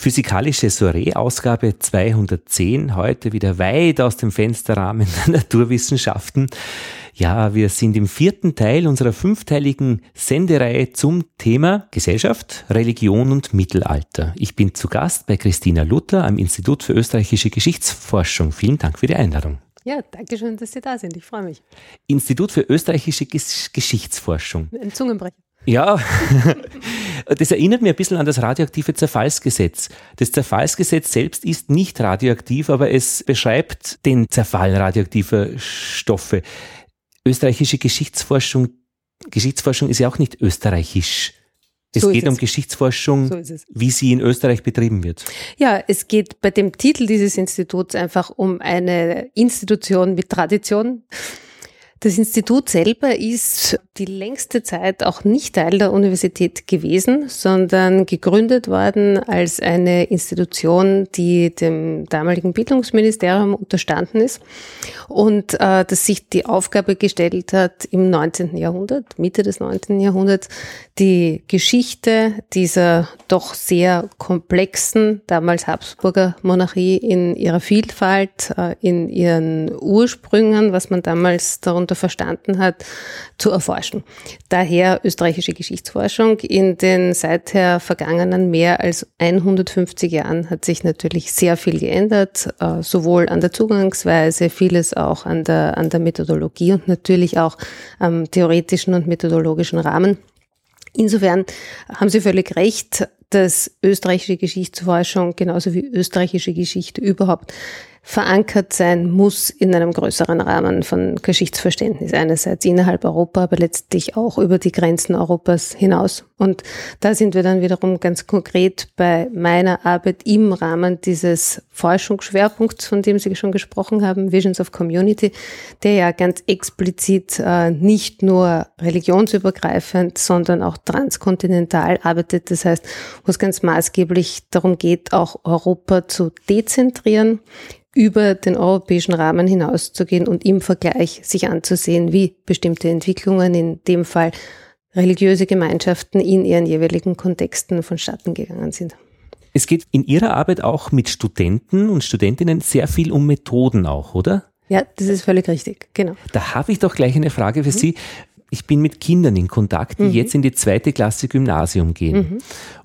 Physikalische Soiree, Ausgabe 210, heute wieder weit aus dem Fensterrahmen der Naturwissenschaften. Ja, wir sind im vierten Teil unserer fünfteiligen Sendereihe zum Thema Gesellschaft, Religion und Mittelalter. Ich bin zu Gast bei Christina Luther am Institut für österreichische Geschichtsforschung. Vielen Dank für die Einladung. Ja, danke schön, dass Sie da sind. Ich freue mich. Institut für österreichische Geschichtsforschung. Ein Zungenbrecher. Ja, das erinnert mir ein bisschen an das radioaktive Zerfallsgesetz. Das Zerfallsgesetz selbst ist nicht radioaktiv, aber es beschreibt den Zerfall radioaktiver Stoffe. Österreichische Geschichtsforschung, Geschichtsforschung ist ja auch nicht österreichisch. Es so geht es. um Geschichtsforschung, so wie sie in Österreich betrieben wird. Ja, es geht bei dem Titel dieses Instituts einfach um eine Institution mit Tradition. Das Institut selber ist die längste Zeit auch nicht Teil der Universität gewesen, sondern gegründet worden als eine Institution, die dem damaligen Bildungsministerium unterstanden ist und äh, das sich die Aufgabe gestellt hat, im 19. Jahrhundert, Mitte des 19. Jahrhunderts, die Geschichte dieser doch sehr komplexen, damals Habsburger Monarchie in ihrer Vielfalt, äh, in ihren Ursprüngen, was man damals darunter verstanden hat, zu erforschen. Daher österreichische Geschichtsforschung. In den seither vergangenen mehr als 150 Jahren hat sich natürlich sehr viel geändert, äh, sowohl an der Zugangsweise, vieles auch an der, an der Methodologie und natürlich auch am theoretischen und methodologischen Rahmen. Insofern haben Sie völlig recht, dass österreichische Geschichtsforschung genauso wie österreichische Geschichte überhaupt verankert sein muss in einem größeren Rahmen von Geschichtsverständnis. Einerseits innerhalb Europa, aber letztlich auch über die Grenzen Europas hinaus. Und da sind wir dann wiederum ganz konkret bei meiner Arbeit im Rahmen dieses Forschungsschwerpunkts, von dem Sie schon gesprochen haben, Visions of Community, der ja ganz explizit äh, nicht nur religionsübergreifend, sondern auch transkontinental arbeitet. Das heißt, wo es ganz maßgeblich darum geht, auch Europa zu dezentrieren über den europäischen Rahmen hinauszugehen und im Vergleich sich anzusehen, wie bestimmte Entwicklungen, in dem Fall religiöse Gemeinschaften in ihren jeweiligen Kontexten vonstatten gegangen sind. Es geht in Ihrer Arbeit auch mit Studenten und Studentinnen sehr viel um Methoden auch, oder? Ja, das ist völlig richtig, genau. Da habe ich doch gleich eine Frage für mhm. Sie ich bin mit Kindern in Kontakt, die mhm. jetzt in die zweite Klasse Gymnasium gehen. Mhm.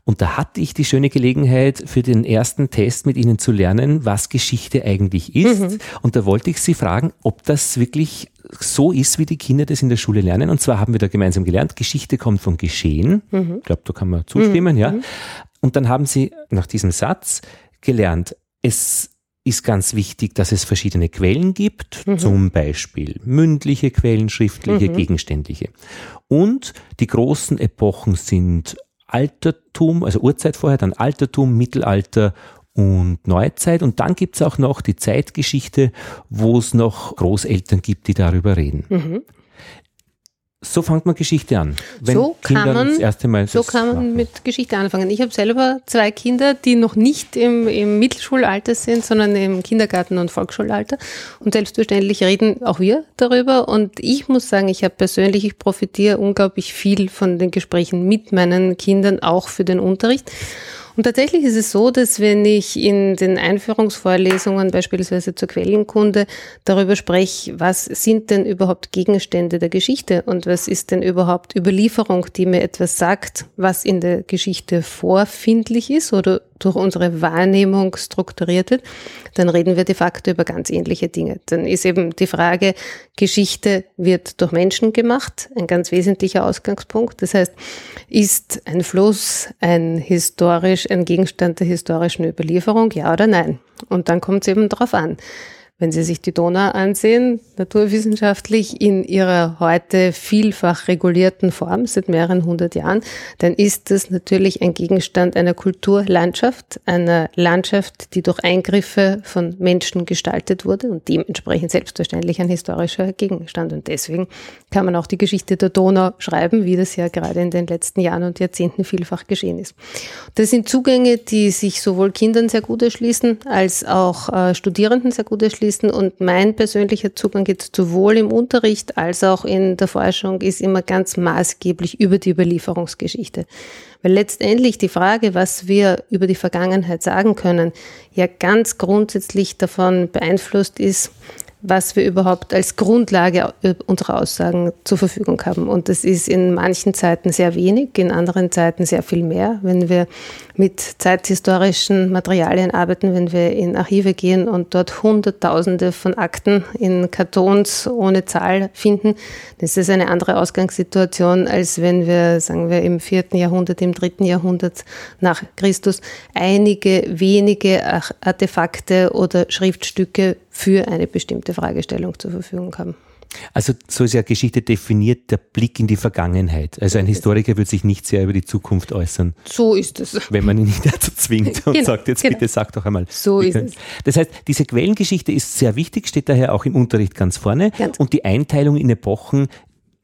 Und da hatte ich die schöne Gelegenheit, für den ersten Test mit ihnen zu lernen, was Geschichte eigentlich ist. Mhm. Und da wollte ich sie fragen, ob das wirklich so ist, wie die Kinder das in der Schule lernen. Und zwar haben wir da gemeinsam gelernt, Geschichte kommt vom Geschehen. Mhm. Ich glaube, da kann man zustimmen, ja. Mhm. Und dann haben sie nach diesem Satz gelernt, es ist ganz wichtig, dass es verschiedene Quellen gibt, mhm. zum Beispiel mündliche Quellen, schriftliche, mhm. gegenständliche. Und die großen Epochen sind Altertum, also Urzeit vorher, dann Altertum, Mittelalter und Neuzeit. Und dann gibt's auch noch die Zeitgeschichte, wo es noch Großeltern gibt, die darüber reden. Mhm. So fängt man Geschichte an. Wenn so kann Kinder man, das erste Mal so kann man machen. mit Geschichte anfangen. Ich habe selber zwei Kinder, die noch nicht im, im Mittelschulalter sind, sondern im Kindergarten- und Volksschulalter. Und selbstverständlich reden auch wir darüber. Und ich muss sagen, ich habe persönlich, ich profitiere unglaublich viel von den Gesprächen mit meinen Kindern, auch für den Unterricht. Und tatsächlich ist es so, dass wenn ich in den Einführungsvorlesungen beispielsweise zur Quellenkunde darüber spreche, was sind denn überhaupt Gegenstände der Geschichte und was ist denn überhaupt Überlieferung, die mir etwas sagt, was in der Geschichte vorfindlich ist oder durch unsere Wahrnehmung strukturiert wird, dann reden wir de facto über ganz ähnliche Dinge. Dann ist eben die Frage, Geschichte wird durch Menschen gemacht, ein ganz wesentlicher Ausgangspunkt. Das heißt, ist ein Fluss ein historisch, ein Gegenstand der historischen Überlieferung, ja oder nein? Und dann kommt es eben darauf an. Wenn Sie sich die Donau ansehen, naturwissenschaftlich in ihrer heute vielfach regulierten Form seit mehreren hundert Jahren, dann ist das natürlich ein Gegenstand einer Kulturlandschaft, einer Landschaft, die durch Eingriffe von Menschen gestaltet wurde und dementsprechend selbstverständlich ein historischer Gegenstand. Und deswegen kann man auch die Geschichte der Donau schreiben, wie das ja gerade in den letzten Jahren und Jahrzehnten vielfach geschehen ist. Das sind Zugänge, die sich sowohl Kindern sehr gut erschließen, als auch äh, Studierenden sehr gut erschließen Wissen und mein persönlicher Zugang jetzt sowohl im Unterricht als auch in der Forschung ist immer ganz maßgeblich über die Überlieferungsgeschichte. Weil letztendlich die Frage, was wir über die Vergangenheit sagen können, ja ganz grundsätzlich davon beeinflusst ist, was wir überhaupt als Grundlage unserer Aussagen zur Verfügung haben. Und das ist in manchen Zeiten sehr wenig, in anderen Zeiten sehr viel mehr. Wenn wir mit zeithistorischen Materialien arbeiten, wenn wir in Archive gehen und dort Hunderttausende von Akten in Kartons ohne Zahl finden, das ist eine andere Ausgangssituation, als wenn wir, sagen wir, im vierten Jahrhundert, im dritten Jahrhundert nach Christus einige wenige Artefakte oder Schriftstücke für eine bestimmte Fragestellung zur Verfügung haben. Also so ist ja Geschichte definiert, der Blick in die Vergangenheit. Also ein Historiker wird sich nicht sehr über die Zukunft äußern. So ist es. Wenn man ihn nicht dazu zwingt und genau, sagt, jetzt genau. bitte sag doch einmal. So ist es. Das heißt, diese Quellengeschichte ist sehr wichtig, steht daher auch im Unterricht ganz vorne. Ganz und die Einteilung in Epochen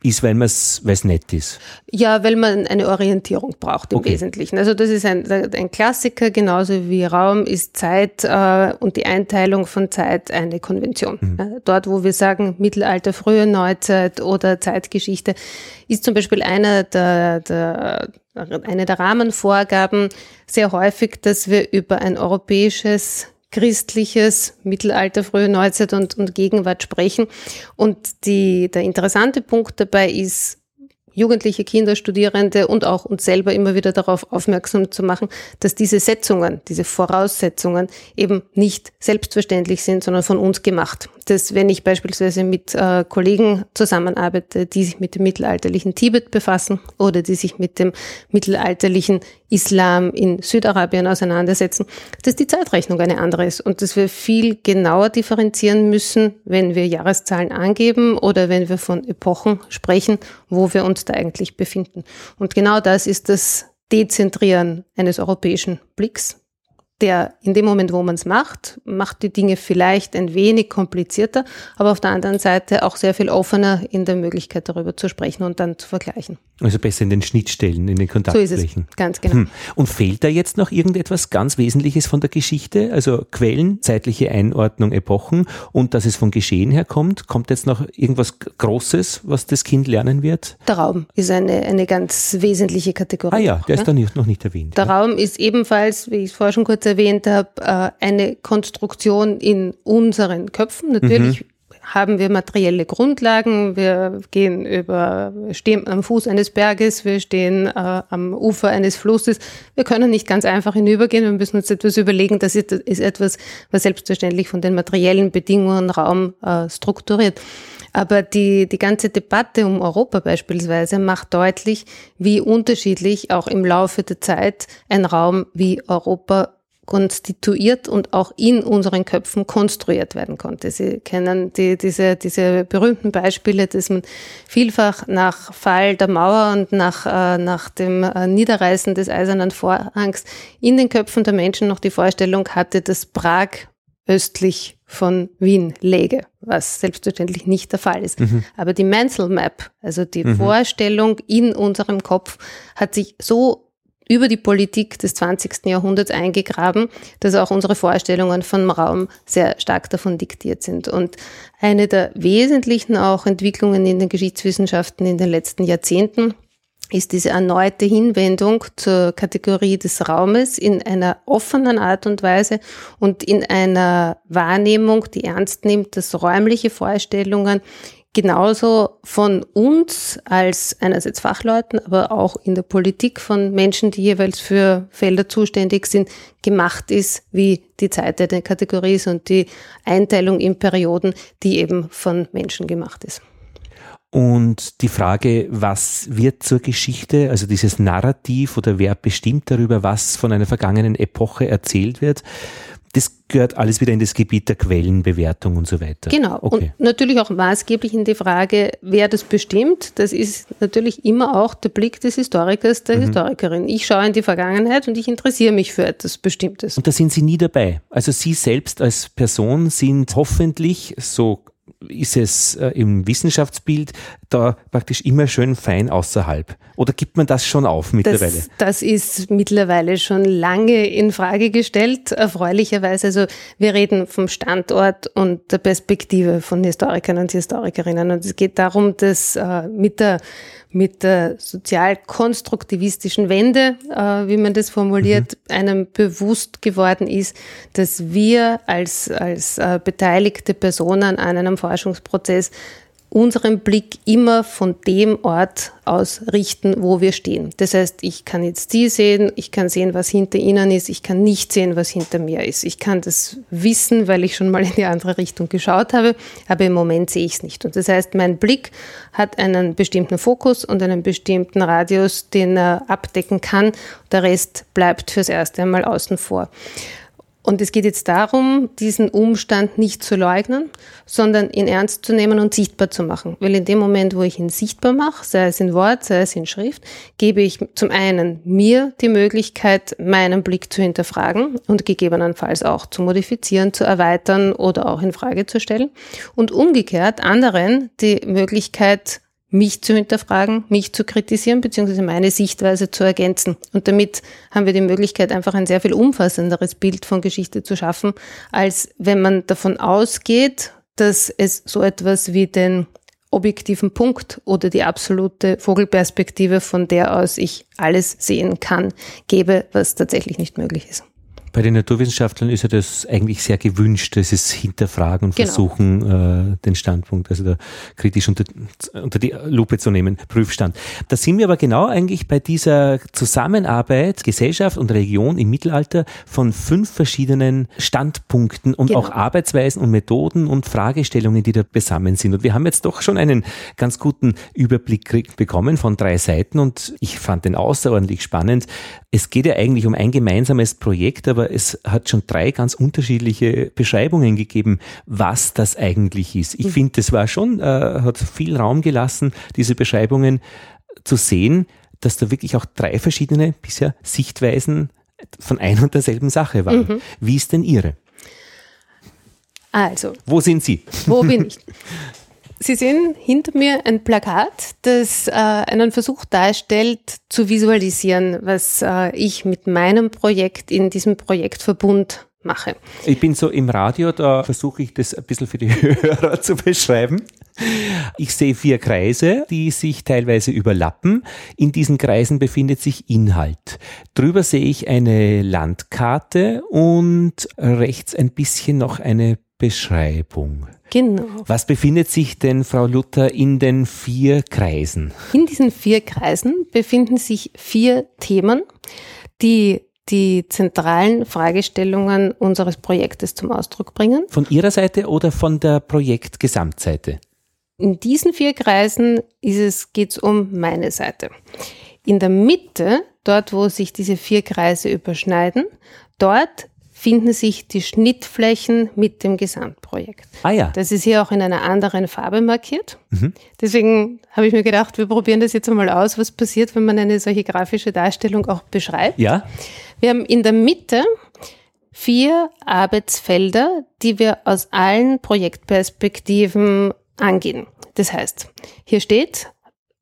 ist, weil es nett ist. Ja, weil man eine Orientierung braucht im okay. Wesentlichen. Also das ist ein, ein Klassiker, genauso wie Raum ist Zeit äh, und die Einteilung von Zeit eine Konvention. Mhm. Dort, wo wir sagen Mittelalter, frühe Neuzeit oder Zeitgeschichte, ist zum Beispiel einer der, der eine der Rahmenvorgaben sehr häufig, dass wir über ein europäisches christliches Mittelalter, frühe Neuzeit und, und Gegenwart sprechen. Und die, der interessante Punkt dabei ist, Jugendliche, Kinder, Studierende und auch uns selber immer wieder darauf aufmerksam zu machen, dass diese Setzungen, diese Voraussetzungen eben nicht selbstverständlich sind, sondern von uns gemacht. Dass wenn ich beispielsweise mit äh, Kollegen zusammenarbeite, die sich mit dem mittelalterlichen Tibet befassen oder die sich mit dem mittelalterlichen Islam in Südarabien auseinandersetzen, dass die Zeitrechnung eine andere ist und dass wir viel genauer differenzieren müssen, wenn wir Jahreszahlen angeben oder wenn wir von Epochen sprechen, wo wir uns da eigentlich befinden. Und genau das ist das Dezentrieren eines europäischen Blicks der in dem Moment, wo man es macht, macht die Dinge vielleicht ein wenig komplizierter, aber auf der anderen Seite auch sehr viel offener in der Möglichkeit darüber zu sprechen und dann zu vergleichen. Also besser in den Schnittstellen, in den Kontaktflächen. So ist es, ganz genau. Hm. Und fehlt da jetzt noch irgendetwas ganz Wesentliches von der Geschichte? Also Quellen, zeitliche Einordnung, Epochen und dass es von Geschehen herkommt? Kommt jetzt noch irgendwas Großes, was das Kind lernen wird? Der Raum ist eine, eine ganz wesentliche Kategorie. Ah ja, der ist da nicht, noch nicht erwähnt. Der ja. Raum ist ebenfalls, wie ich es vorher schon kurz erwähnt habe, äh, eine Konstruktion in unseren Köpfen. Natürlich mhm. Haben wir materielle Grundlagen. Wir gehen über, stehen am Fuß eines Berges, wir stehen äh, am Ufer eines Flusses. Wir können nicht ganz einfach hinübergehen. Wir müssen uns etwas überlegen. Das ist, ist etwas, was selbstverständlich von den materiellen Bedingungen Raum äh, strukturiert. Aber die, die ganze Debatte um Europa beispielsweise macht deutlich, wie unterschiedlich auch im Laufe der Zeit ein Raum wie Europa konstituiert und auch in unseren Köpfen konstruiert werden konnte. Sie kennen die, diese, diese berühmten Beispiele, dass man vielfach nach Fall der Mauer und nach, äh, nach dem äh, Niederreißen des Eisernen Vorhangs in den Köpfen der Menschen noch die Vorstellung hatte, dass Prag östlich von Wien läge, was selbstverständlich nicht der Fall ist. Mhm. Aber die Mental Map, also die mhm. Vorstellung in unserem Kopf, hat sich so über die Politik des 20. Jahrhunderts eingegraben, dass auch unsere Vorstellungen vom Raum sehr stark davon diktiert sind. Und eine der wesentlichen auch Entwicklungen in den Geschichtswissenschaften in den letzten Jahrzehnten ist diese erneute Hinwendung zur Kategorie des Raumes in einer offenen Art und Weise und in einer Wahrnehmung, die ernst nimmt, dass räumliche Vorstellungen genauso von uns als einerseits Fachleuten, aber auch in der Politik von Menschen, die jeweils für Felder zuständig sind, gemacht ist, wie die Zeit der Kategorie ist und die Einteilung in Perioden, die eben von Menschen gemacht ist. Und die Frage, was wird zur Geschichte, also dieses Narrativ oder wer bestimmt darüber, was von einer vergangenen Epoche erzählt wird, das gehört alles wieder in das Gebiet der Quellenbewertung und so weiter. Genau. Okay. Und natürlich auch maßgeblich in die Frage, wer das bestimmt. Das ist natürlich immer auch der Blick des Historikers, der mhm. Historikerin. Ich schaue in die Vergangenheit und ich interessiere mich für etwas Bestimmtes. Und da sind Sie nie dabei. Also Sie selbst als Person sind hoffentlich so ist es äh, im Wissenschaftsbild da praktisch immer schön fein außerhalb? Oder gibt man das schon auf mittlerweile? Das, das ist mittlerweile schon lange in Frage gestellt, erfreulicherweise. Also wir reden vom Standort und der Perspektive von Historikern und Historikerinnen. Und es geht darum, dass äh, mit der mit der sozialkonstruktivistischen Wende, äh, wie man das formuliert, mhm. einem bewusst geworden ist, dass wir als, als äh, beteiligte Personen an einem Forschungsprozess unseren Blick immer von dem Ort aus richten, wo wir stehen. Das heißt, ich kann jetzt Sie sehen, ich kann sehen, was hinter Ihnen ist, ich kann nicht sehen, was hinter mir ist. Ich kann das wissen, weil ich schon mal in die andere Richtung geschaut habe, aber im Moment sehe ich es nicht. Und das heißt, mein Blick hat einen bestimmten Fokus und einen bestimmten Radius, den er abdecken kann. Der Rest bleibt fürs erste einmal außen vor. Und es geht jetzt darum, diesen Umstand nicht zu leugnen, sondern ihn ernst zu nehmen und sichtbar zu machen. Weil in dem Moment, wo ich ihn sichtbar mache, sei es in Wort, sei es in Schrift, gebe ich zum einen mir die Möglichkeit, meinen Blick zu hinterfragen und gegebenenfalls auch zu modifizieren, zu erweitern oder auch in Frage zu stellen. Und umgekehrt anderen die Möglichkeit, mich zu hinterfragen, mich zu kritisieren, beziehungsweise meine Sichtweise zu ergänzen. Und damit haben wir die Möglichkeit, einfach ein sehr viel umfassenderes Bild von Geschichte zu schaffen, als wenn man davon ausgeht, dass es so etwas wie den objektiven Punkt oder die absolute Vogelperspektive, von der aus ich alles sehen kann, gäbe, was tatsächlich nicht möglich ist. Bei den Naturwissenschaftlern ist ja das eigentlich sehr gewünscht, das ist Hinterfragen und genau. Versuchen, äh, den Standpunkt, also da kritisch unter, unter die Lupe zu nehmen, Prüfstand. Da sind wir aber genau eigentlich bei dieser Zusammenarbeit Gesellschaft und Region im Mittelalter von fünf verschiedenen Standpunkten und genau. auch Arbeitsweisen und Methoden und Fragestellungen, die da besammen sind. Und wir haben jetzt doch schon einen ganz guten Überblick bekommen von drei Seiten und ich fand den außerordentlich spannend. Es geht ja eigentlich um ein gemeinsames Projekt, aber aber es hat schon drei ganz unterschiedliche Beschreibungen gegeben, was das eigentlich ist. Ich mhm. finde, das war schon, äh, hat viel Raum gelassen, diese Beschreibungen zu sehen, dass da wirklich auch drei verschiedene bisher Sichtweisen von einer und derselben Sache waren. Mhm. Wie ist denn Ihre? Also. Wo sind Sie? Wo bin ich? Sie sehen hinter mir ein Plakat, das äh, einen Versuch darstellt, zu visualisieren, was äh, ich mit meinem Projekt in diesem Projektverbund mache. Ich bin so im Radio, da versuche ich das ein bisschen für die Hörer zu beschreiben. Ich sehe vier Kreise, die sich teilweise überlappen. In diesen Kreisen befindet sich Inhalt. Drüber sehe ich eine Landkarte und rechts ein bisschen noch eine Beschreibung. Genau. Was befindet sich denn, Frau Luther, in den vier Kreisen? In diesen vier Kreisen befinden sich vier Themen, die die zentralen Fragestellungen unseres Projektes zum Ausdruck bringen. Von Ihrer Seite oder von der Projektgesamtseite? In diesen vier Kreisen geht es um meine Seite. In der Mitte, dort wo sich diese vier Kreise überschneiden, dort finden sich die Schnittflächen mit dem Gesamtprojekt. Ah ja. Das ist hier auch in einer anderen Farbe markiert. Mhm. Deswegen habe ich mir gedacht, wir probieren das jetzt einmal aus, was passiert, wenn man eine solche grafische Darstellung auch beschreibt. Ja. Wir haben in der Mitte vier Arbeitsfelder, die wir aus allen Projektperspektiven angehen. Das heißt, hier steht,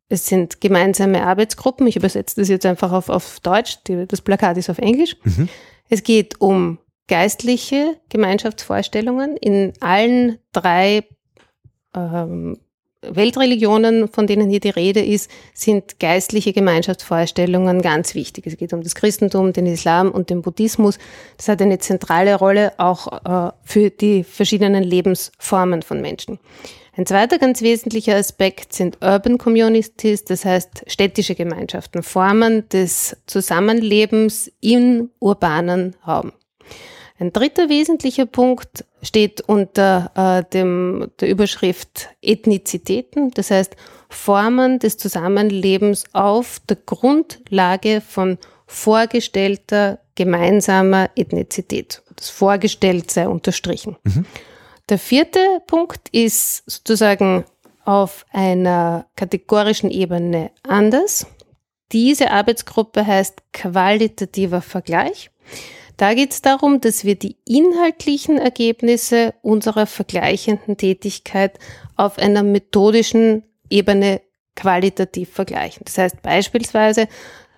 es sind gemeinsame Arbeitsgruppen. Ich übersetze das jetzt einfach auf, auf Deutsch. Die, das Plakat ist auf Englisch. Mhm. Es geht um geistliche Gemeinschaftsvorstellungen in allen drei ähm, Weltreligionen, von denen hier die Rede ist, sind geistliche Gemeinschaftsvorstellungen ganz wichtig. Es geht um das Christentum, den Islam und den Buddhismus. Das hat eine zentrale Rolle auch äh, für die verschiedenen Lebensformen von Menschen. Ein zweiter ganz wesentlicher Aspekt sind Urban Communities, das heißt städtische Gemeinschaften, Formen des Zusammenlebens im urbanen Raum. Ein dritter wesentlicher Punkt steht unter äh, dem, der Überschrift Ethnizitäten, das heißt Formen des Zusammenlebens auf der Grundlage von vorgestellter gemeinsamer Ethnizität. Das vorgestellt sei unterstrichen. Mhm. Der vierte Punkt ist sozusagen auf einer kategorischen Ebene anders. Diese Arbeitsgruppe heißt qualitativer Vergleich. Da geht es darum, dass wir die inhaltlichen Ergebnisse unserer vergleichenden Tätigkeit auf einer methodischen Ebene qualitativ vergleichen. Das heißt beispielsweise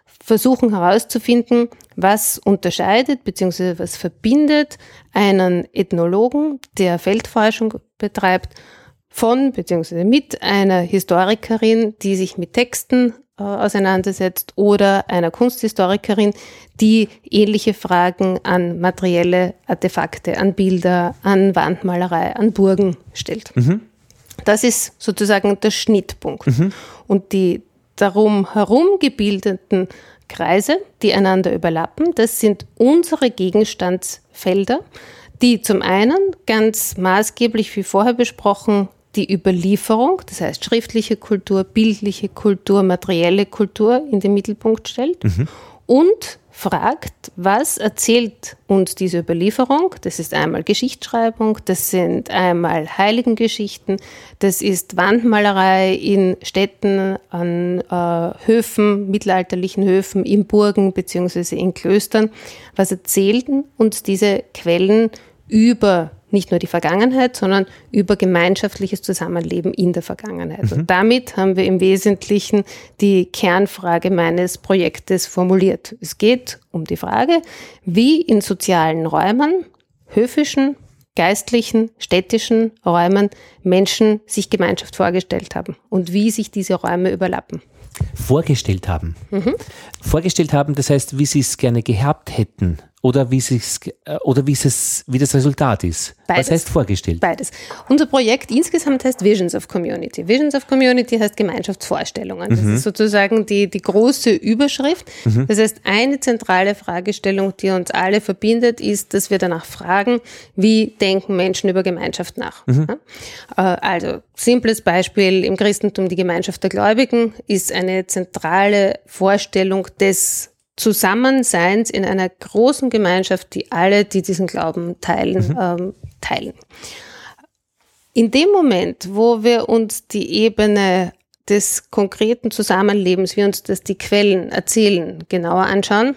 versuchen herauszufinden, was unterscheidet bzw. was verbindet einen Ethnologen, der Feldforschung betreibt, von bzw. mit einer Historikerin, die sich mit Texten auseinandersetzt oder einer Kunsthistorikerin, die ähnliche Fragen an materielle Artefakte, an Bilder, an Wandmalerei, an Burgen stellt. Mhm. Das ist sozusagen der Schnittpunkt. Mhm. Und die darum herum gebildeten Kreise, die einander überlappen, das sind unsere Gegenstandsfelder, die zum einen ganz maßgeblich, wie vorher besprochen, die Überlieferung, das heißt schriftliche Kultur, bildliche Kultur, materielle Kultur in den Mittelpunkt stellt mhm. und fragt, was erzählt uns diese Überlieferung? Das ist einmal Geschichtsschreibung, das sind einmal Heiligengeschichten, das ist Wandmalerei in Städten, an äh, Höfen, mittelalterlichen Höfen, in Burgen beziehungsweise in Klöstern. Was erzählten uns diese Quellen über nicht nur die Vergangenheit, sondern über gemeinschaftliches Zusammenleben in der Vergangenheit. Mhm. Und damit haben wir im Wesentlichen die Kernfrage meines Projektes formuliert. Es geht um die Frage, wie in sozialen Räumen, höfischen, geistlichen, städtischen Räumen Menschen sich Gemeinschaft vorgestellt haben und wie sich diese Räume überlappen. Vorgestellt haben. Mhm. Vorgestellt haben, das heißt, wie sie es gerne gehabt hätten oder wie es äh, oder wie es wie das Resultat ist. Beides. Was heißt vorgestellt? Beides. Unser Projekt insgesamt heißt Visions of Community. Visions of Community heißt Gemeinschaftsvorstellungen. Das mhm. ist sozusagen die die große Überschrift. Mhm. Das heißt, eine zentrale Fragestellung, die uns alle verbindet, ist, dass wir danach fragen, wie denken Menschen über Gemeinschaft nach. Mhm. Äh, also simples Beispiel im Christentum die Gemeinschaft der Gläubigen ist eine zentrale Vorstellung des Zusammenseins in einer großen Gemeinschaft, die alle, die diesen Glauben teilen, mhm. ähm, teilen. In dem Moment, wo wir uns die Ebene des konkreten Zusammenlebens, wie uns das die Quellen erzählen, genauer anschauen,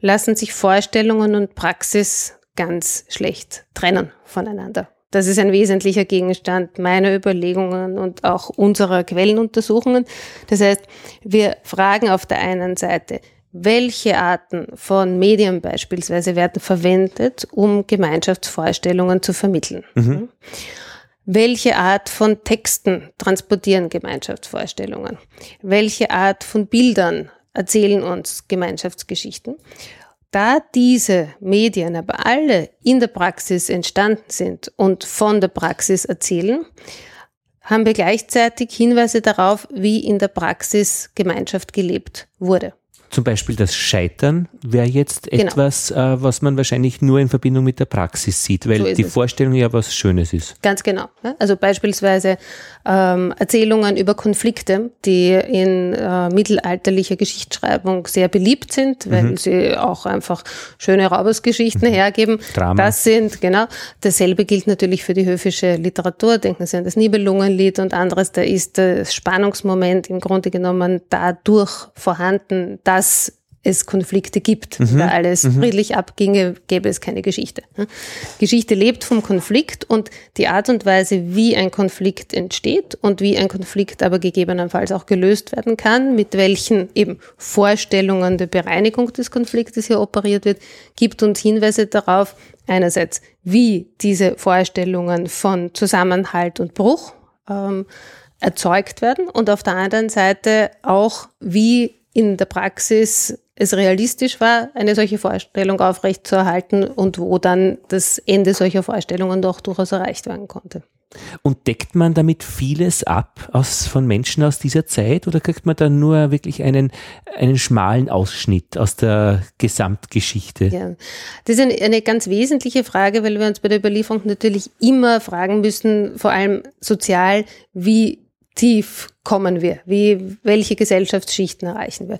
lassen sich Vorstellungen und Praxis ganz schlecht trennen voneinander. Das ist ein wesentlicher Gegenstand meiner Überlegungen und auch unserer Quellenuntersuchungen. Das heißt, wir fragen auf der einen Seite, welche Arten von Medien beispielsweise werden verwendet, um Gemeinschaftsvorstellungen zu vermitteln? Mhm. Welche Art von Texten transportieren Gemeinschaftsvorstellungen? Welche Art von Bildern erzählen uns Gemeinschaftsgeschichten? Da diese Medien aber alle in der Praxis entstanden sind und von der Praxis erzählen, haben wir gleichzeitig Hinweise darauf, wie in der Praxis Gemeinschaft gelebt wurde. Zum Beispiel das Scheitern wäre jetzt genau. etwas, äh, was man wahrscheinlich nur in Verbindung mit der Praxis sieht, weil so die es. Vorstellung ja was Schönes ist. Ganz genau. Also beispielsweise ähm, Erzählungen über Konflikte, die in äh, mittelalterlicher Geschichtsschreibung sehr beliebt sind, weil mhm. sie auch einfach schöne Raubesgeschichten mhm. hergeben. Drama. Das sind, genau, dasselbe gilt natürlich für die höfische Literatur. Denken Sie an das Nibelungenlied und anderes, da ist das Spannungsmoment im Grunde genommen dadurch vorhanden, dass dass es Konflikte gibt. Mhm. Da alles mhm. friedlich abginge, gäbe es keine Geschichte. Geschichte lebt vom Konflikt und die Art und Weise, wie ein Konflikt entsteht und wie ein Konflikt aber gegebenenfalls auch gelöst werden kann, mit welchen eben Vorstellungen der Bereinigung des Konfliktes hier operiert wird, gibt uns Hinweise darauf, einerseits, wie diese Vorstellungen von Zusammenhalt und Bruch ähm, erzeugt werden und auf der anderen Seite auch, wie in der Praxis es realistisch war, eine solche Vorstellung aufrechtzuerhalten und wo dann das Ende solcher Vorstellungen doch durchaus erreicht werden konnte. Und deckt man damit vieles ab aus, von Menschen aus dieser Zeit oder kriegt man da nur wirklich einen, einen schmalen Ausschnitt aus der Gesamtgeschichte? Ja, das ist eine, eine ganz wesentliche Frage, weil wir uns bei der Überlieferung natürlich immer fragen müssen, vor allem sozial, wie tief kommen wir? Wie, welche Gesellschaftsschichten erreichen wir?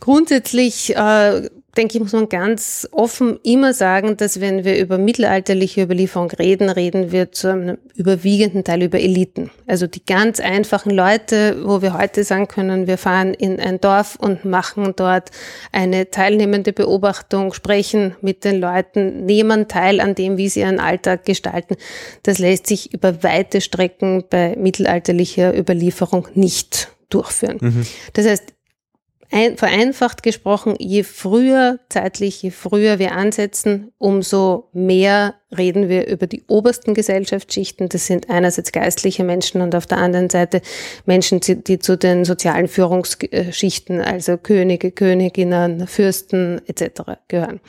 Grundsätzlich äh, denke ich, muss man ganz offen immer sagen, dass wenn wir über mittelalterliche Überlieferung reden, reden wir zu einem überwiegenden Teil über Eliten. Also die ganz einfachen Leute, wo wir heute sagen können, wir fahren in ein Dorf und machen dort eine teilnehmende Beobachtung, sprechen mit den Leuten, nehmen teil an dem, wie sie ihren Alltag gestalten. Das lässt sich über weite Strecken bei mittelalterlicher Überlieferung nicht durchführen. Mhm. Das heißt, ein, vereinfacht gesprochen, je früher zeitlich, je früher wir ansetzen, umso mehr reden wir über die obersten Gesellschaftsschichten. Das sind einerseits geistliche Menschen und auf der anderen Seite Menschen, die zu den sozialen Führungsschichten, also Könige, Königinnen, Fürsten etc. gehören.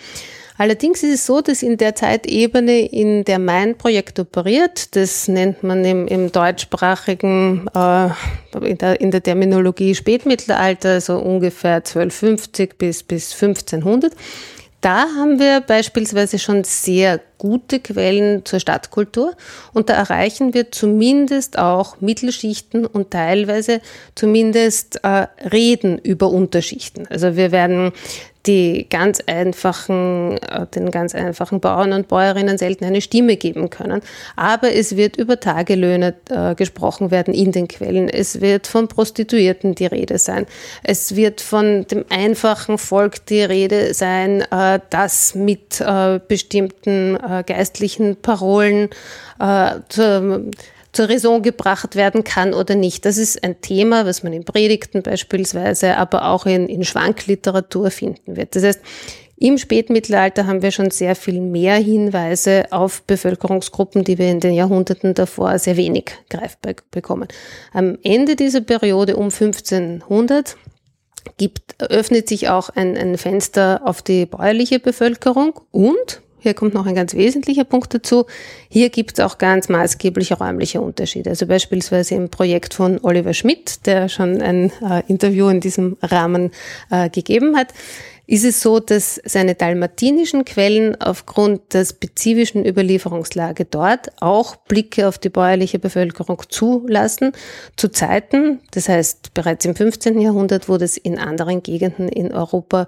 Allerdings ist es so, dass in der Zeitebene, in der mein Projekt operiert, das nennt man im, im deutschsprachigen, äh, in, der, in der Terminologie Spätmittelalter, also ungefähr 1250 bis, bis 1500, da haben wir beispielsweise schon sehr gute Quellen zur Stadtkultur und da erreichen wir zumindest auch Mittelschichten und teilweise zumindest äh, Reden über Unterschichten. Also wir werden die ganz einfachen, äh, den ganz einfachen Bauern und Bäuerinnen selten eine Stimme geben können. Aber es wird über Tagelöhne äh, gesprochen werden in den Quellen. Es wird von Prostituierten die Rede sein. Es wird von dem einfachen Volk die Rede sein, äh, das mit äh, bestimmten äh, geistlichen Parolen äh, zur zur Raison gebracht werden kann oder nicht. Das ist ein Thema, was man in Predigten beispielsweise, aber auch in, in Schwankliteratur finden wird. Das heißt, im Spätmittelalter haben wir schon sehr viel mehr Hinweise auf Bevölkerungsgruppen, die wir in den Jahrhunderten davor sehr wenig greifbar bekommen. Am Ende dieser Periode um 1500 gibt, öffnet sich auch ein, ein Fenster auf die bäuerliche Bevölkerung und hier kommt noch ein ganz wesentlicher Punkt dazu. Hier gibt es auch ganz maßgebliche räumliche Unterschiede. Also beispielsweise im Projekt von Oliver Schmidt, der schon ein äh, Interview in diesem Rahmen äh, gegeben hat, ist es so, dass seine dalmatinischen Quellen aufgrund der spezifischen Überlieferungslage dort auch Blicke auf die bäuerliche Bevölkerung zulassen, zu Zeiten, das heißt bereits im 15. Jahrhundert, wo das in anderen Gegenden in Europa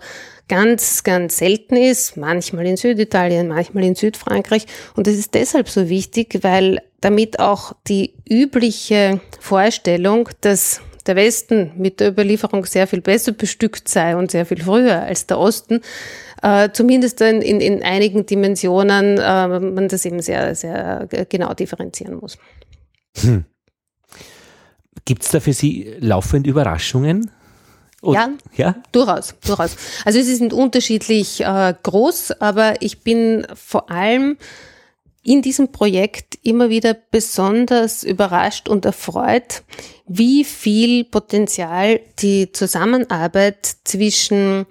ganz, ganz selten ist, manchmal in Süditalien, manchmal in Südfrankreich. Und das ist deshalb so wichtig, weil damit auch die übliche Vorstellung, dass der Westen mit der Überlieferung sehr viel besser bestückt sei und sehr viel früher als der Osten, äh, zumindest in, in, in einigen Dimensionen äh, man das eben sehr, sehr genau differenzieren muss. Hm. Gibt es da für Sie laufend Überraschungen? Und, ja, ja, durchaus, durchaus. Also sie sind unterschiedlich äh, groß, aber ich bin vor allem in diesem Projekt immer wieder besonders überrascht und erfreut, wie viel Potenzial die Zusammenarbeit zwischen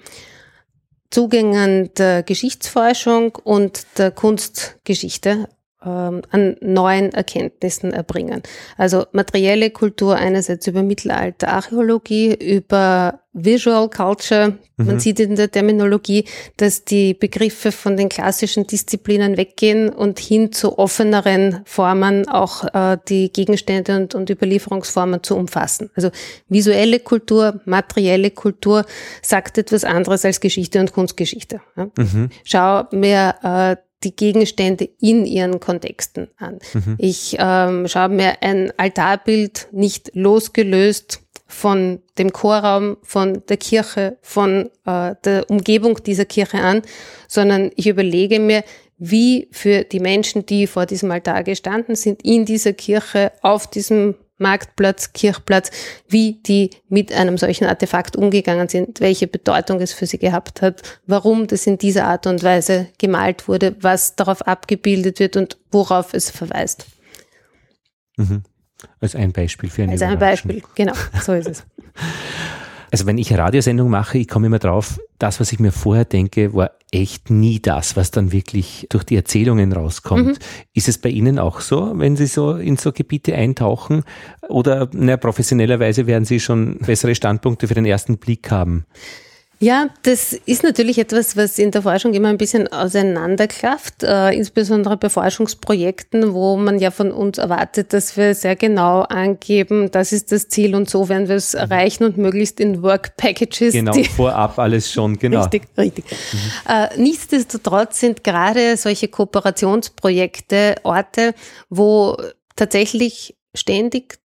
Zugängen der Geschichtsforschung und der Kunstgeschichte ähm, an neuen Erkenntnissen erbringen. Also materielle Kultur einerseits über Mittelalter, Archäologie, über Visual Culture. Man mhm. sieht in der Terminologie, dass die Begriffe von den klassischen Disziplinen weggehen und hin zu offeneren Formen auch äh, die Gegenstände und, und Überlieferungsformen zu umfassen. Also visuelle Kultur, materielle Kultur sagt etwas anderes als Geschichte und Kunstgeschichte. Ja? Mhm. Schau mehr äh, die Gegenstände in ihren Kontexten an. Mhm. Ich ähm, schaue mir ein Altarbild nicht losgelöst von dem Chorraum, von der Kirche, von äh, der Umgebung dieser Kirche an, sondern ich überlege mir, wie für die Menschen, die vor diesem Altar gestanden sind, in dieser Kirche, auf diesem Marktplatz, Kirchplatz, wie die mit einem solchen Artefakt umgegangen sind, welche Bedeutung es für sie gehabt hat, warum das in dieser Art und Weise gemalt wurde, was darauf abgebildet wird und worauf es verweist. Mhm. Als ein Beispiel für eine Als ein Beispiel, genau, so ist es. Also wenn ich eine Radiosendung mache, ich komme immer drauf, das, was ich mir vorher denke, war echt nie das, was dann wirklich durch die Erzählungen rauskommt. Mhm. Ist es bei Ihnen auch so, wenn Sie so in so Gebiete eintauchen? Oder na, professionellerweise werden Sie schon bessere Standpunkte für den ersten Blick haben? Ja, das ist natürlich etwas, was in der Forschung immer ein bisschen auseinanderklafft, äh, insbesondere bei Forschungsprojekten, wo man ja von uns erwartet, dass wir sehr genau angeben, das ist das Ziel und so werden wir es mhm. erreichen und möglichst in Work Packages. Genau, vorab alles schon, genau. Richtig, richtig. Mhm. Äh, nichtsdestotrotz sind gerade solche Kooperationsprojekte Orte, wo tatsächlich ständig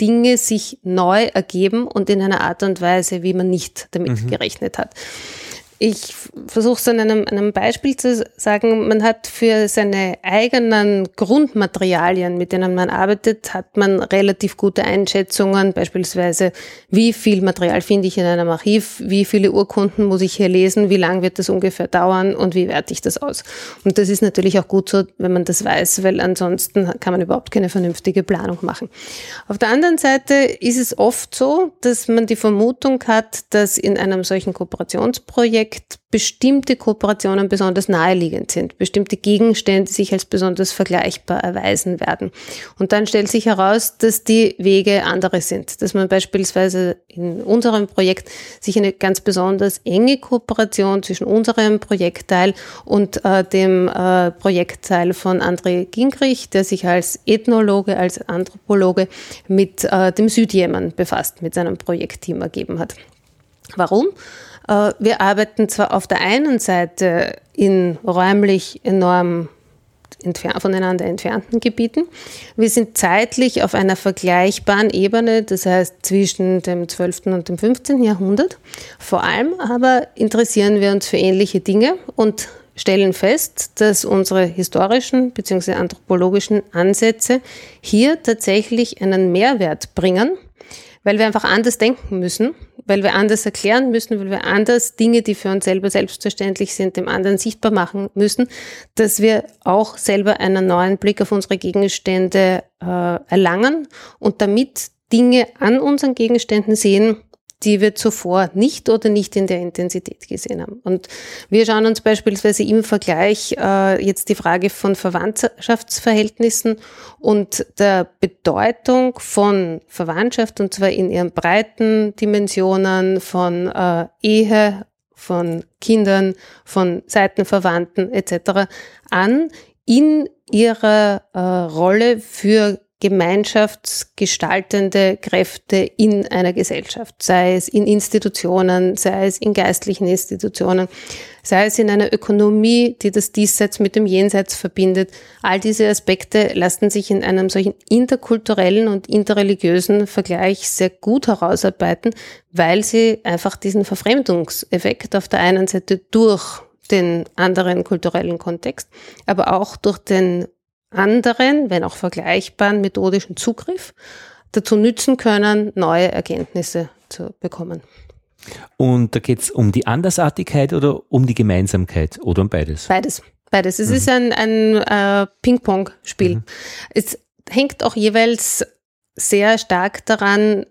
Dinge sich neu ergeben und in einer Art und Weise, wie man nicht damit mhm. gerechnet hat. Ich versuche es an einem, einem Beispiel zu sagen. Man hat für seine eigenen Grundmaterialien, mit denen man arbeitet, hat man relativ gute Einschätzungen, beispielsweise, wie viel Material finde ich in einem Archiv, wie viele Urkunden muss ich hier lesen, wie lang wird das ungefähr dauern und wie werte ich das aus. Und das ist natürlich auch gut so, wenn man das weiß, weil ansonsten kann man überhaupt keine vernünftige Planung machen. Auf der anderen Seite ist es oft so, dass man die Vermutung hat, dass in einem solchen Kooperationsprojekt Projekt bestimmte Kooperationen besonders naheliegend sind, bestimmte Gegenstände sich als besonders vergleichbar erweisen werden. Und dann stellt sich heraus, dass die Wege andere sind, dass man beispielsweise in unserem Projekt sich eine ganz besonders enge Kooperation zwischen unserem Projektteil und äh, dem äh, Projektteil von André Gingrich, der sich als Ethnologe, als Anthropologe mit äh, dem Südjemen befasst, mit seinem Projektteam ergeben hat. Warum? Äh, wir arbeiten zwar auf der einen Seite in räumlich enorm voneinander entfernten Gebieten. Wir sind zeitlich auf einer vergleichbaren Ebene, das heißt zwischen dem 12. und dem 15. Jahrhundert. Vor allem aber interessieren wir uns für ähnliche Dinge und stellen fest, dass unsere historischen bzw. anthropologischen Ansätze hier tatsächlich einen Mehrwert bringen, weil wir einfach anders denken müssen weil wir anders erklären müssen, weil wir anders Dinge, die für uns selber selbstverständlich sind, dem anderen sichtbar machen müssen, dass wir auch selber einen neuen Blick auf unsere Gegenstände äh, erlangen und damit Dinge an unseren Gegenständen sehen, die wir zuvor nicht oder nicht in der Intensität gesehen haben. Und wir schauen uns beispielsweise im Vergleich äh, jetzt die Frage von Verwandtschaftsverhältnissen und der Bedeutung von Verwandtschaft, und zwar in ihren breiten Dimensionen von äh, Ehe, von Kindern, von Seitenverwandten etc. an in ihrer äh, Rolle für gemeinschaftsgestaltende Kräfte in einer Gesellschaft, sei es in Institutionen, sei es in geistlichen Institutionen, sei es in einer Ökonomie, die das Diesseits mit dem Jenseits verbindet. All diese Aspekte lassen sich in einem solchen interkulturellen und interreligiösen Vergleich sehr gut herausarbeiten, weil sie einfach diesen Verfremdungseffekt auf der einen Seite durch den anderen kulturellen Kontext, aber auch durch den anderen, wenn auch vergleichbaren methodischen Zugriff dazu nützen können, neue Erkenntnisse zu bekommen. Und da geht es um die Andersartigkeit oder um die Gemeinsamkeit oder um beides? Beides. Beides. Es mhm. ist ein, ein äh, Ping-Pong-Spiel. Mhm. Es hängt auch jeweils sehr stark daran,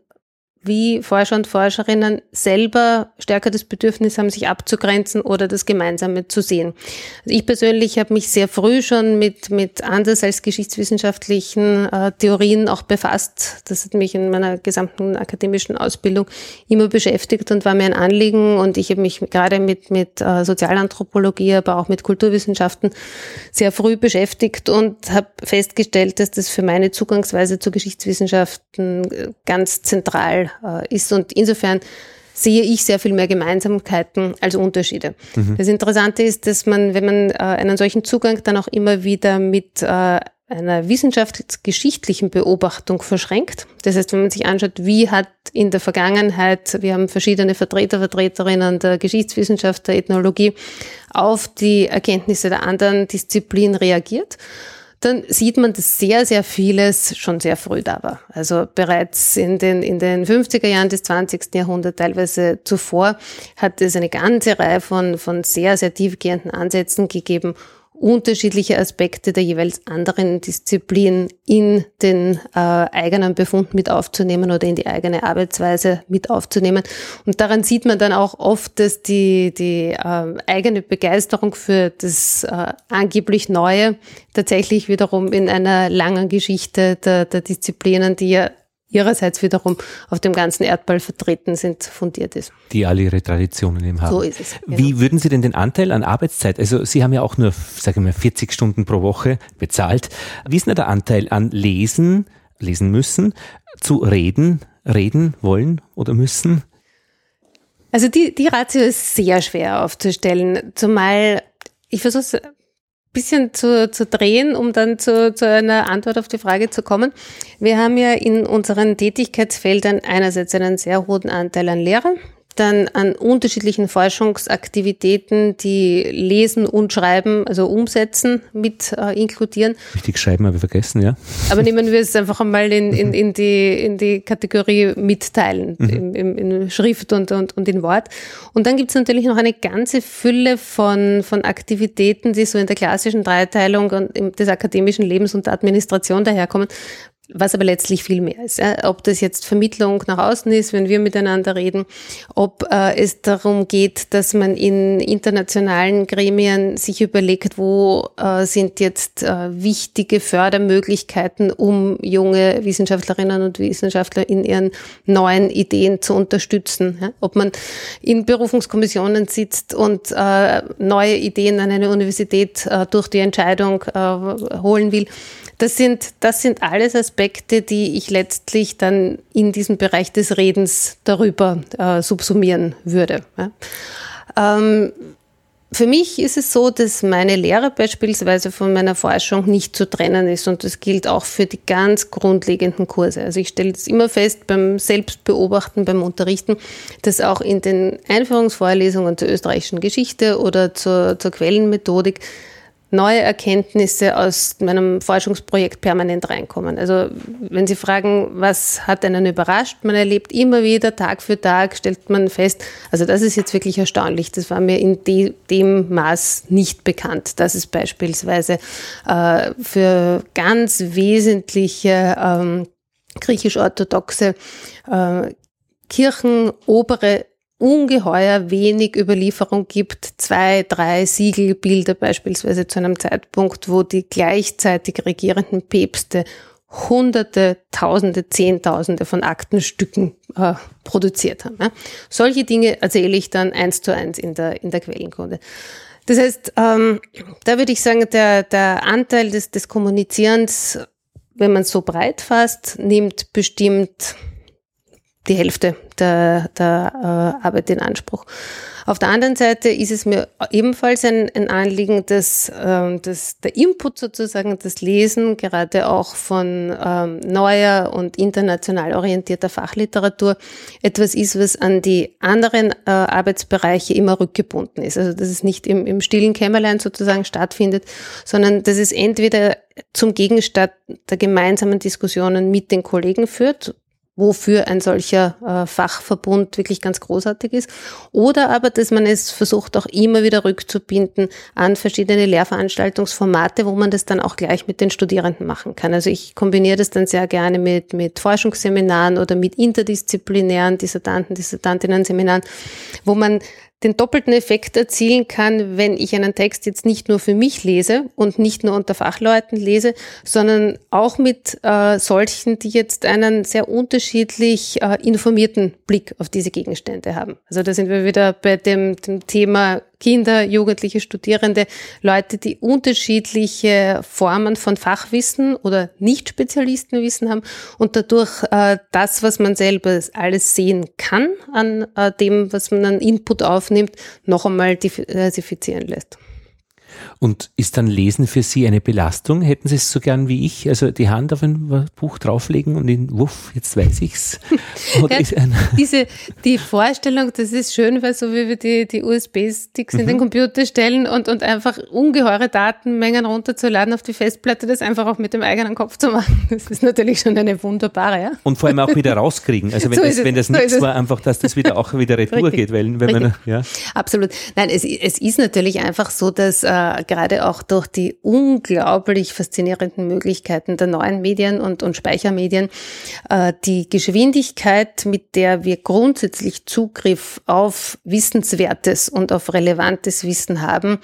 wie Forscher und Forscherinnen selber stärker das Bedürfnis haben, sich abzugrenzen oder das Gemeinsame zu sehen. Also ich persönlich habe mich sehr früh schon mit, mit anders als geschichtswissenschaftlichen äh, Theorien auch befasst. Das hat mich in meiner gesamten akademischen Ausbildung immer beschäftigt und war mir ein Anliegen. Und ich habe mich gerade mit, mit äh, Sozialanthropologie, aber auch mit Kulturwissenschaften sehr früh beschäftigt und habe festgestellt, dass das für meine Zugangsweise zu Geschichtswissenschaften äh, ganz zentral äh, ist. Und insofern sehe ich sehr viel mehr Gemeinsamkeiten als Unterschiede. Mhm. Das Interessante ist, dass man, wenn man äh, einen solchen Zugang dann auch immer wieder mit äh, einer wissenschaftsgeschichtlichen Beobachtung verschränkt. Das heißt, wenn man sich anschaut, wie hat in der Vergangenheit, wir haben verschiedene Vertreter, Vertreterinnen der Geschichtswissenschaft, der Ethnologie auf die Erkenntnisse der anderen Disziplinen reagiert dann sieht man, dass sehr, sehr vieles schon sehr früh da war. Also bereits in den, in den 50er Jahren des 20. Jahrhunderts, teilweise zuvor, hat es eine ganze Reihe von, von sehr, sehr tiefgehenden Ansätzen gegeben, unterschiedliche Aspekte der jeweils anderen Disziplin in den äh, eigenen Befund mit aufzunehmen oder in die eigene Arbeitsweise mit aufzunehmen. Und daran sieht man dann auch oft, dass die, die äh, eigene Begeisterung für das äh, angeblich Neue tatsächlich wiederum in einer langen Geschichte der, der Disziplinen, die ja ihrerseits wiederum auf dem ganzen Erdball vertreten sind, fundiert ist. Die alle ihre Traditionen eben haben. So ist es. Genau. Wie würden Sie denn den Anteil an Arbeitszeit, also Sie haben ja auch nur, sagen wir, 40 Stunden pro Woche bezahlt. Wie ist denn der Anteil an Lesen, lesen müssen, zu reden, reden wollen oder müssen? Also die, die Ratio ist sehr schwer aufzustellen, zumal ich versuche bisschen zu, zu drehen, um dann zu, zu einer Antwort auf die Frage zu kommen. Wir haben ja in unseren Tätigkeitsfeldern einerseits einen sehr hohen Anteil an Lehrer, dann an unterschiedlichen Forschungsaktivitäten, die Lesen und Schreiben, also Umsetzen mit äh, inkludieren. Richtig schreiben habe ich vergessen, ja. Aber nehmen wir es einfach einmal in, in, in, die, in die Kategorie Mitteilen, mhm. im, in Schrift und, und, und in Wort. Und dann gibt es natürlich noch eine ganze Fülle von, von Aktivitäten, die so in der klassischen Dreiteilung des akademischen Lebens und der Administration daherkommen, was aber letztlich viel mehr ist. Ob das jetzt Vermittlung nach außen ist, wenn wir miteinander reden, ob äh, es darum geht, dass man in internationalen Gremien sich überlegt, wo äh, sind jetzt äh, wichtige Fördermöglichkeiten, um junge Wissenschaftlerinnen und Wissenschaftler in ihren neuen Ideen zu unterstützen. Ja? Ob man in Berufungskommissionen sitzt und äh, neue Ideen an eine Universität äh, durch die Entscheidung äh, holen will. Das sind, das sind alles Aspekte, die ich letztlich dann in diesem Bereich des Redens darüber äh, subsumieren würde. Ja. Ähm, für mich ist es so, dass meine Lehre beispielsweise von meiner Forschung nicht zu trennen ist und das gilt auch für die ganz grundlegenden Kurse. Also ich stelle es immer fest beim Selbstbeobachten, beim Unterrichten, dass auch in den Einführungsvorlesungen zur österreichischen Geschichte oder zur, zur Quellenmethodik neue Erkenntnisse aus meinem Forschungsprojekt permanent reinkommen. Also wenn Sie fragen, was hat einen überrascht, man erlebt immer wieder, Tag für Tag, stellt man fest, also das ist jetzt wirklich erstaunlich, das war mir in de, dem Maß nicht bekannt, dass es beispielsweise äh, für ganz wesentliche ähm, griechisch-orthodoxe äh, Kirchen obere ungeheuer wenig Überlieferung gibt, zwei, drei Siegelbilder beispielsweise zu einem Zeitpunkt, wo die gleichzeitig regierenden Päpste Hunderte, Tausende, Zehntausende von Aktenstücken äh, produziert haben. Ja. Solche Dinge erzähle ich dann eins zu eins in der, in der Quellenkunde. Das heißt, ähm, da würde ich sagen, der, der Anteil des, des Kommunizierens, wenn man es so breit fasst, nimmt bestimmt die Hälfte der, der äh, Arbeit in Anspruch. Auf der anderen Seite ist es mir ebenfalls ein, ein Anliegen, dass, ähm, dass der Input sozusagen, das Lesen gerade auch von ähm, neuer und international orientierter Fachliteratur etwas ist, was an die anderen äh, Arbeitsbereiche immer rückgebunden ist. Also dass es nicht im, im stillen Kämmerlein sozusagen stattfindet, sondern dass es entweder zum Gegenstand der gemeinsamen Diskussionen mit den Kollegen führt, wofür ein solcher äh, Fachverbund wirklich ganz großartig ist. Oder aber, dass man es versucht auch immer wieder rückzubinden an verschiedene Lehrveranstaltungsformate, wo man das dann auch gleich mit den Studierenden machen kann. Also ich kombiniere das dann sehr gerne mit, mit Forschungsseminaren oder mit interdisziplinären Dissertanten, Dissertantinnen-Seminaren, wo man den doppelten Effekt erzielen kann, wenn ich einen Text jetzt nicht nur für mich lese und nicht nur unter Fachleuten lese, sondern auch mit äh, solchen, die jetzt einen sehr unterschiedlich äh, informierten Blick auf diese Gegenstände haben. Also da sind wir wieder bei dem, dem Thema Kinder, Jugendliche, Studierende, Leute, die unterschiedliche Formen von Fachwissen oder Nicht-Spezialistenwissen haben und dadurch äh, das, was man selber alles sehen kann an äh, dem, was man an Input aufnimmt, noch einmal diversifizieren lässt. Und ist dann Lesen für Sie eine Belastung? Hätten Sie es so gern wie ich, also die Hand auf ein Buch drauflegen und in wuff, jetzt weiß ich's? Ja, diese, die Vorstellung, das ist schön, weil so wie wir die, die USB-Sticks mhm. in den mhm. Computer stellen und, und einfach ungeheure Datenmengen runterzuladen auf die Festplatte, das einfach auch mit dem eigenen Kopf zu machen, das ist natürlich schon eine wunderbare, ja. Und vor allem auch wieder rauskriegen. Also wenn so das, wenn das so nichts war, einfach, dass das wieder auch wieder retour Richtig. geht, weil, wenn man, ja. Absolut. Nein, es, es ist natürlich einfach so, dass äh, gerade auch durch die unglaublich faszinierenden Möglichkeiten der neuen Medien und, und Speichermedien, äh, die Geschwindigkeit, mit der wir grundsätzlich Zugriff auf Wissenswertes und auf relevantes Wissen haben,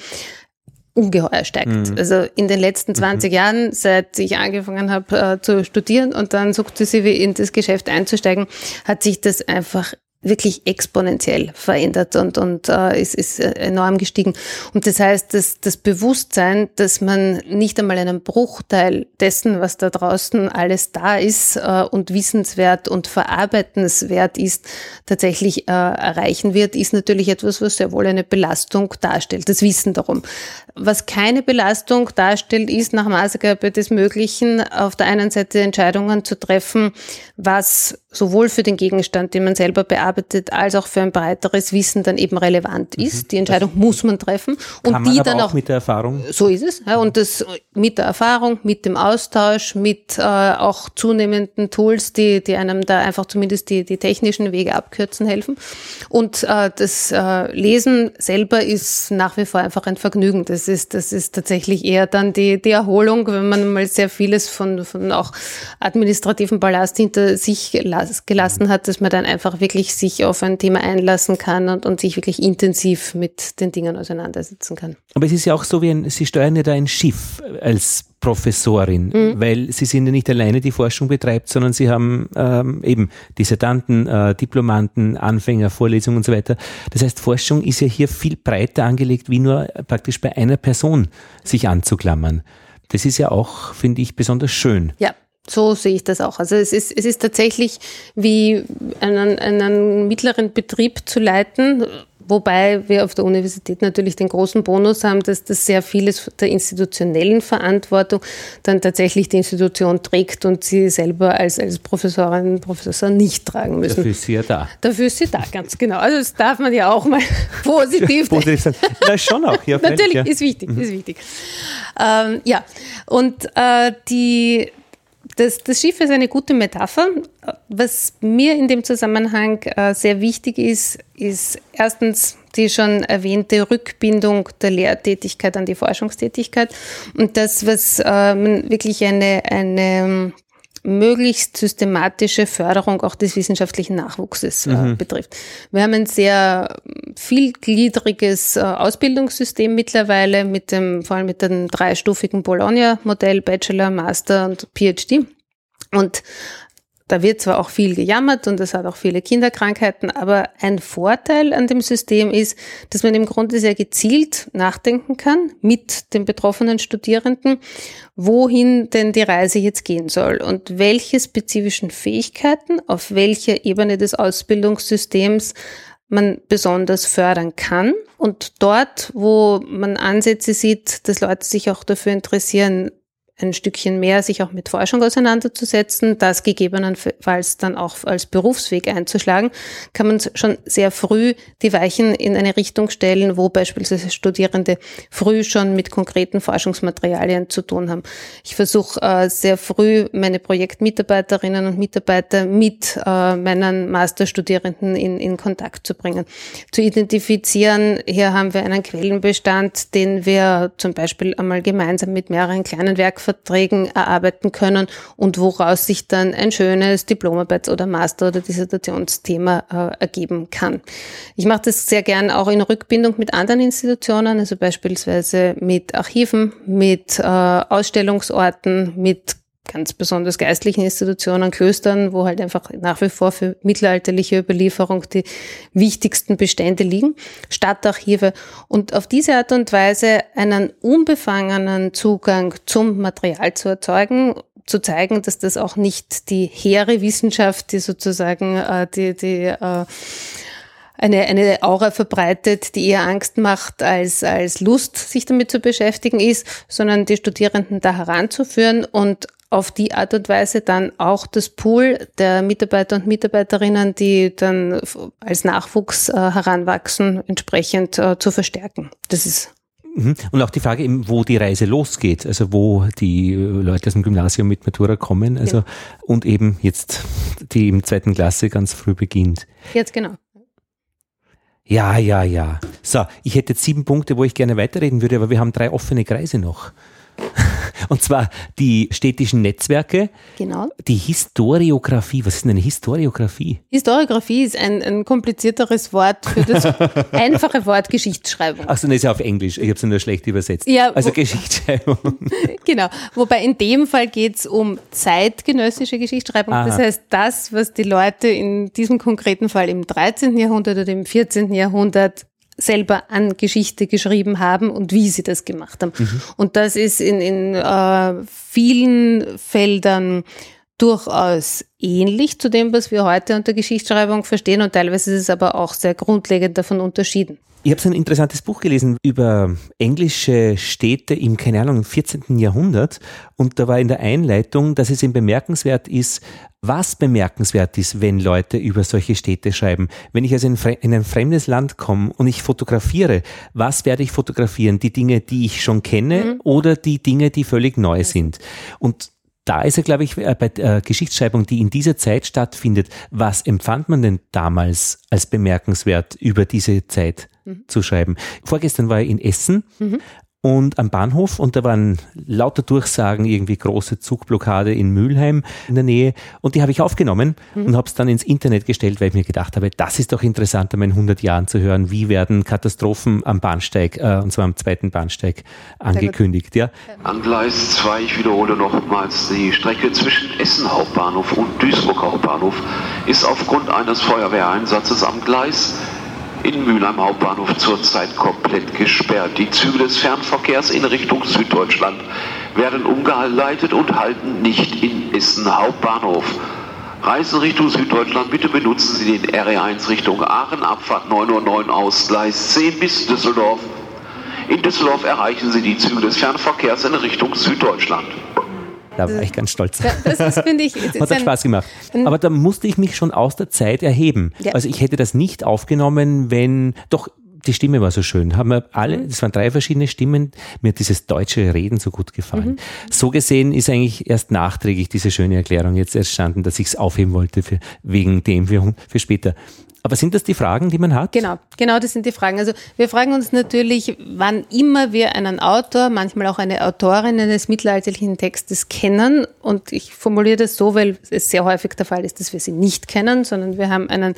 ungeheuer steigt. Mhm. Also in den letzten 20 mhm. Jahren, seit ich angefangen habe äh, zu studieren und dann sukzessive in das Geschäft einzusteigen, hat sich das einfach wirklich exponentiell verändert und, und äh, ist, ist enorm gestiegen. Und das heißt, dass das Bewusstsein, dass man nicht einmal einen Bruchteil dessen, was da draußen alles da ist äh, und wissenswert und verarbeitenswert ist, tatsächlich äh, erreichen wird, ist natürlich etwas, was sehr wohl eine Belastung darstellt, das Wissen darum. Was keine Belastung darstellt, ist nach Maßgabe des Möglichen auf der einen Seite Entscheidungen zu treffen, was sowohl für den Gegenstand, den man selber bearbeitet, als auch für ein breiteres Wissen dann eben relevant mhm. ist. Die Entscheidung das muss man treffen und die dann auch, auch, mit der Erfahrung. So ist es. Ja, und das mit der Erfahrung, mit dem Austausch, mit äh, auch zunehmenden Tools, die, die einem da einfach zumindest die, die technischen Wege abkürzen helfen. Und äh, das äh, Lesen selber ist nach wie vor einfach ein Vergnügen. Das das ist, das ist tatsächlich eher dann die, die Erholung, wenn man mal sehr vieles von, von auch administrativen Ballast hinter sich gelassen hat, dass man dann einfach wirklich sich auf ein Thema einlassen kann und, und sich wirklich intensiv mit den Dingen auseinandersetzen kann. Aber es ist ja auch so wie ein, Sie steuern ja da ein Schiff als Professorin, mhm. weil Sie sind ja nicht alleine, die Forschung betreibt, sondern Sie haben ähm, eben Dissertanten, äh, Diplomanten, Anfänger, Vorlesungen und so weiter. Das heißt, Forschung ist ja hier viel breiter angelegt, wie nur praktisch bei einer Person sich anzuklammern. Das ist ja auch, finde ich, besonders schön. Ja, so sehe ich das auch. Also es ist, es ist tatsächlich wie einen, einen mittleren Betrieb zu leiten Wobei wir auf der Universität natürlich den großen Bonus haben, dass das sehr vieles der institutionellen Verantwortung dann tatsächlich die Institution trägt und sie selber als, als Professorin, Professor nicht tragen müssen. Dafür ist sie ja da. Dafür ist sie da, ganz genau. Also das darf man ja auch mal positiv, sagen. Na, schon auch. Ja, natürlich, ja. ist wichtig, mhm. ist wichtig. Ähm, ja, und äh, die das, das Schiff ist eine gute Metapher. Was mir in dem Zusammenhang äh, sehr wichtig ist, ist erstens die schon erwähnte Rückbindung der Lehrtätigkeit an die Forschungstätigkeit und das, was äh, wirklich eine, eine möglichst systematische Förderung auch des wissenschaftlichen Nachwuchses äh, mhm. betrifft. Wir haben ein sehr vielgliedriges äh, Ausbildungssystem mittlerweile mit dem, vor allem mit dem dreistufigen Bologna-Modell, Bachelor, Master und PhD. Und da wird zwar auch viel gejammert und es hat auch viele Kinderkrankheiten, aber ein Vorteil an dem System ist, dass man im Grunde sehr gezielt nachdenken kann mit den betroffenen Studierenden, wohin denn die Reise jetzt gehen soll und welche spezifischen Fähigkeiten auf welcher Ebene des Ausbildungssystems man besonders fördern kann. Und dort, wo man Ansätze sieht, dass Leute sich auch dafür interessieren, ein Stückchen mehr sich auch mit Forschung auseinanderzusetzen, das gegebenenfalls dann auch als Berufsweg einzuschlagen, kann man schon sehr früh die Weichen in eine Richtung stellen, wo beispielsweise Studierende früh schon mit konkreten Forschungsmaterialien zu tun haben. Ich versuche äh, sehr früh meine Projektmitarbeiterinnen und Mitarbeiter mit äh, meinen Masterstudierenden in, in Kontakt zu bringen, zu identifizieren. Hier haben wir einen Quellenbestand, den wir zum Beispiel einmal gemeinsam mit mehreren kleinen Werk Verträgen erarbeiten können und woraus sich dann ein schönes Diplomarbeit- oder Master- oder Dissertationsthema äh, ergeben kann. Ich mache das sehr gern auch in Rückbindung mit anderen Institutionen, also beispielsweise mit Archiven, mit äh, Ausstellungsorten, mit ganz besonders geistlichen Institutionen, Klöstern, wo halt einfach nach wie vor für mittelalterliche Überlieferung die wichtigsten Bestände liegen, Stadtarchive. Und auf diese Art und Weise einen unbefangenen Zugang zum Material zu erzeugen, zu zeigen, dass das auch nicht die hehre Wissenschaft, die sozusagen äh, die, die äh, eine, eine Aura verbreitet, die eher Angst macht als, als Lust, sich damit zu beschäftigen ist, sondern die Studierenden da heranzuführen und auf die Art und Weise dann auch das Pool der Mitarbeiter und Mitarbeiterinnen, die dann als Nachwuchs äh, heranwachsen, entsprechend äh, zu verstärken. Das ist mhm. und auch die Frage eben, wo die Reise losgeht, also wo die Leute aus dem Gymnasium mit Matura kommen, also ja. und eben jetzt die im zweiten Klasse ganz früh beginnt. Jetzt genau. Ja, ja, ja. So, ich hätte jetzt sieben Punkte, wo ich gerne weiterreden würde, aber wir haben drei offene Kreise noch. Und zwar die städtischen Netzwerke. Genau. Die Historiografie. Was ist denn eine Historiografie? Historiografie ist ein, ein komplizierteres Wort für das einfache Wort Geschichtsschreibung. Achso, das ist ja auf Englisch. Ich habe es nur schlecht übersetzt. Ja, also Geschichtsschreibung. Genau. Wobei in dem Fall geht es um zeitgenössische Geschichtsschreibung. Aha. Das heißt, das, was die Leute in diesem konkreten Fall im 13. Jahrhundert oder im 14. Jahrhundert selber an Geschichte geschrieben haben und wie sie das gemacht haben. Und das ist in, in äh, vielen Feldern durchaus ähnlich zu dem, was wir heute unter Geschichtsschreibung verstehen und teilweise ist es aber auch sehr grundlegend davon unterschieden. Ich habe so ein interessantes Buch gelesen über englische Städte im, keine Ahnung, im 14. Jahrhundert. Und da war in der Einleitung, dass es eben bemerkenswert ist, was bemerkenswert ist, wenn Leute über solche Städte schreiben. Wenn ich also in, in ein fremdes Land komme und ich fotografiere, was werde ich fotografieren? Die Dinge, die ich schon kenne oder die Dinge, die völlig neu sind? Und da ist er, glaube ich, äh, bei der Geschichtsschreibung, die in dieser Zeit stattfindet, was empfand man denn damals als bemerkenswert über diese Zeit zu schreiben? Vorgestern war ich in Essen und am Bahnhof und da waren lauter Durchsagen, irgendwie große Zugblockade in Mülheim in der Nähe und die habe ich aufgenommen und habe es dann ins Internet gestellt, weil ich mir gedacht habe, das ist doch interessant, einmal in 100 Jahren zu hören, wie werden Katastrophen am Bahnsteig, äh, und zwar am zweiten Bahnsteig, angekündigt. Ja. An Gleis 2, ich wiederhole nochmals, die Strecke zwischen Essen Hauptbahnhof und Duisburg Hauptbahnhof ist aufgrund eines Feuerwehreinsatzes am Gleis in Mülheim Hauptbahnhof zurzeit komplett gesperrt. Die Züge des Fernverkehrs in Richtung Süddeutschland werden umgeleitet und halten nicht in Essen Hauptbahnhof. Reisen Richtung Süddeutschland, bitte benutzen Sie den RE1 Richtung Aachen, Abfahrt 9.09 Uhr aus Gleis 10 bis Düsseldorf. In Düsseldorf erreichen Sie die Züge des Fernverkehrs in Richtung Süddeutschland. Da war ich ganz stolz. Das ist, finde ich, Hat auch Spaß gemacht. Aber da musste ich mich schon aus der Zeit erheben. Ja. Also ich hätte das nicht aufgenommen, wenn, doch, die Stimme war so schön. Haben wir alle, Mhm. das waren drei verschiedene Stimmen. Mir hat dieses deutsche Reden so gut gefallen. Mhm. So gesehen ist eigentlich erst nachträglich diese schöne Erklärung jetzt entstanden, dass ich es aufheben wollte für, wegen dem für, für später. Aber sind das die Fragen, die man hat? Genau, genau, das sind die Fragen. Also wir fragen uns natürlich, wann immer wir einen Autor, manchmal auch eine Autorin eines mittelalterlichen Textes kennen. Und ich formuliere das so, weil es sehr häufig der Fall ist, dass wir sie nicht kennen, sondern wir haben einen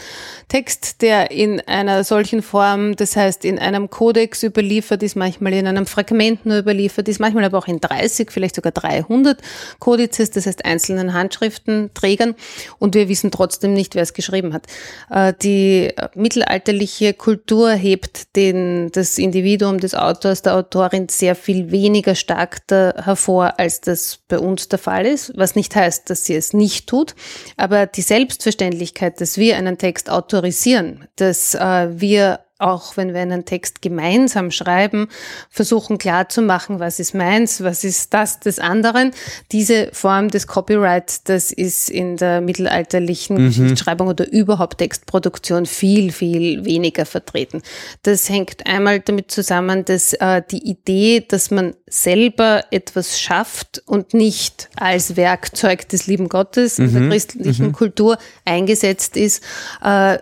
Text, der in einer solchen Form, das heißt in einem Kodex überliefert ist, manchmal in einem Fragment nur überliefert ist, manchmal aber auch in 30, vielleicht sogar 300 Kodizes, das heißt einzelnen Handschriftenträgern. Und wir wissen trotzdem nicht, wer es geschrieben hat. Äh, Die mittelalterliche Kultur hebt den, das Individuum des Autors, der Autorin sehr viel weniger stark da hervor, als das bei uns der Fall ist, was nicht heißt, dass sie es nicht tut. Aber die Selbstverständlichkeit, dass wir einen Text autorisieren, dass äh, wir auch wenn wir einen Text gemeinsam schreiben, versuchen klarzumachen, was ist meins, was ist das des anderen. Diese Form des Copyrights, das ist in der mittelalterlichen Geschichtsschreibung oder überhaupt Textproduktion viel, viel weniger vertreten. Das hängt einmal damit zusammen, dass äh, die Idee, dass man selber etwas schafft und nicht als Werkzeug des lieben Gottes in der christlichen Kultur eingesetzt ist, äh,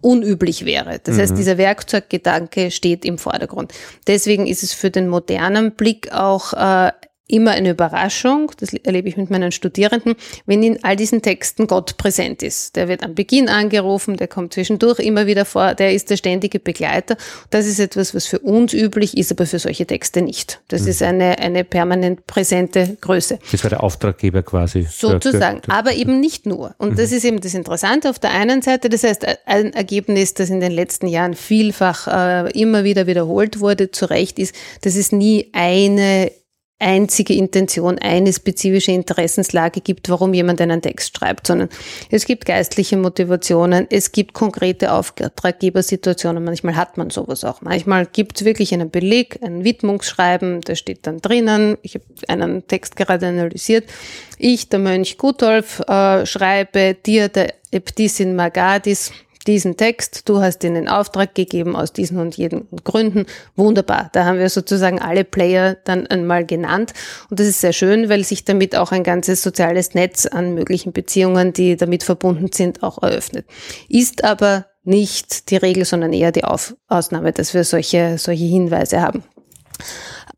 unüblich wäre. Das heißt, dieser Werkzeuggedanke steht im Vordergrund. Deswegen ist es für den modernen Blick auch äh, immer eine Überraschung, das erlebe ich mit meinen Studierenden, wenn in all diesen Texten Gott präsent ist. Der wird am Beginn angerufen, der kommt zwischendurch immer wieder vor, der ist der ständige Begleiter. Das ist etwas, was für uns üblich ist, aber für solche Texte nicht. Das ist eine, eine permanent präsente Größe. Das war der Auftraggeber quasi. Sozusagen, aber eben nicht nur. Und das ist eben das Interessante auf der einen Seite. Das heißt, ein Ergebnis, das in den letzten Jahren vielfach äh, immer wieder wiederholt wurde, zu Recht ist, dass es nie eine einzige Intention, eine spezifische Interessenslage gibt, warum jemand einen Text schreibt, sondern es gibt geistliche Motivationen, es gibt konkrete Auftraggebersituationen, manchmal hat man sowas auch. Manchmal gibt es wirklich einen Beleg, ein Widmungsschreiben, da steht dann drinnen, ich habe einen Text gerade analysiert, ich, der Mönch Gutolf, äh, schreibe dir, der Äbtissin Magadis, diesen Text, du hast ihn in Auftrag gegeben aus diesen und jeden Gründen. Wunderbar. Da haben wir sozusagen alle Player dann einmal genannt. Und das ist sehr schön, weil sich damit auch ein ganzes soziales Netz an möglichen Beziehungen, die damit verbunden sind, auch eröffnet. Ist aber nicht die Regel, sondern eher die Auf Ausnahme, dass wir solche, solche Hinweise haben.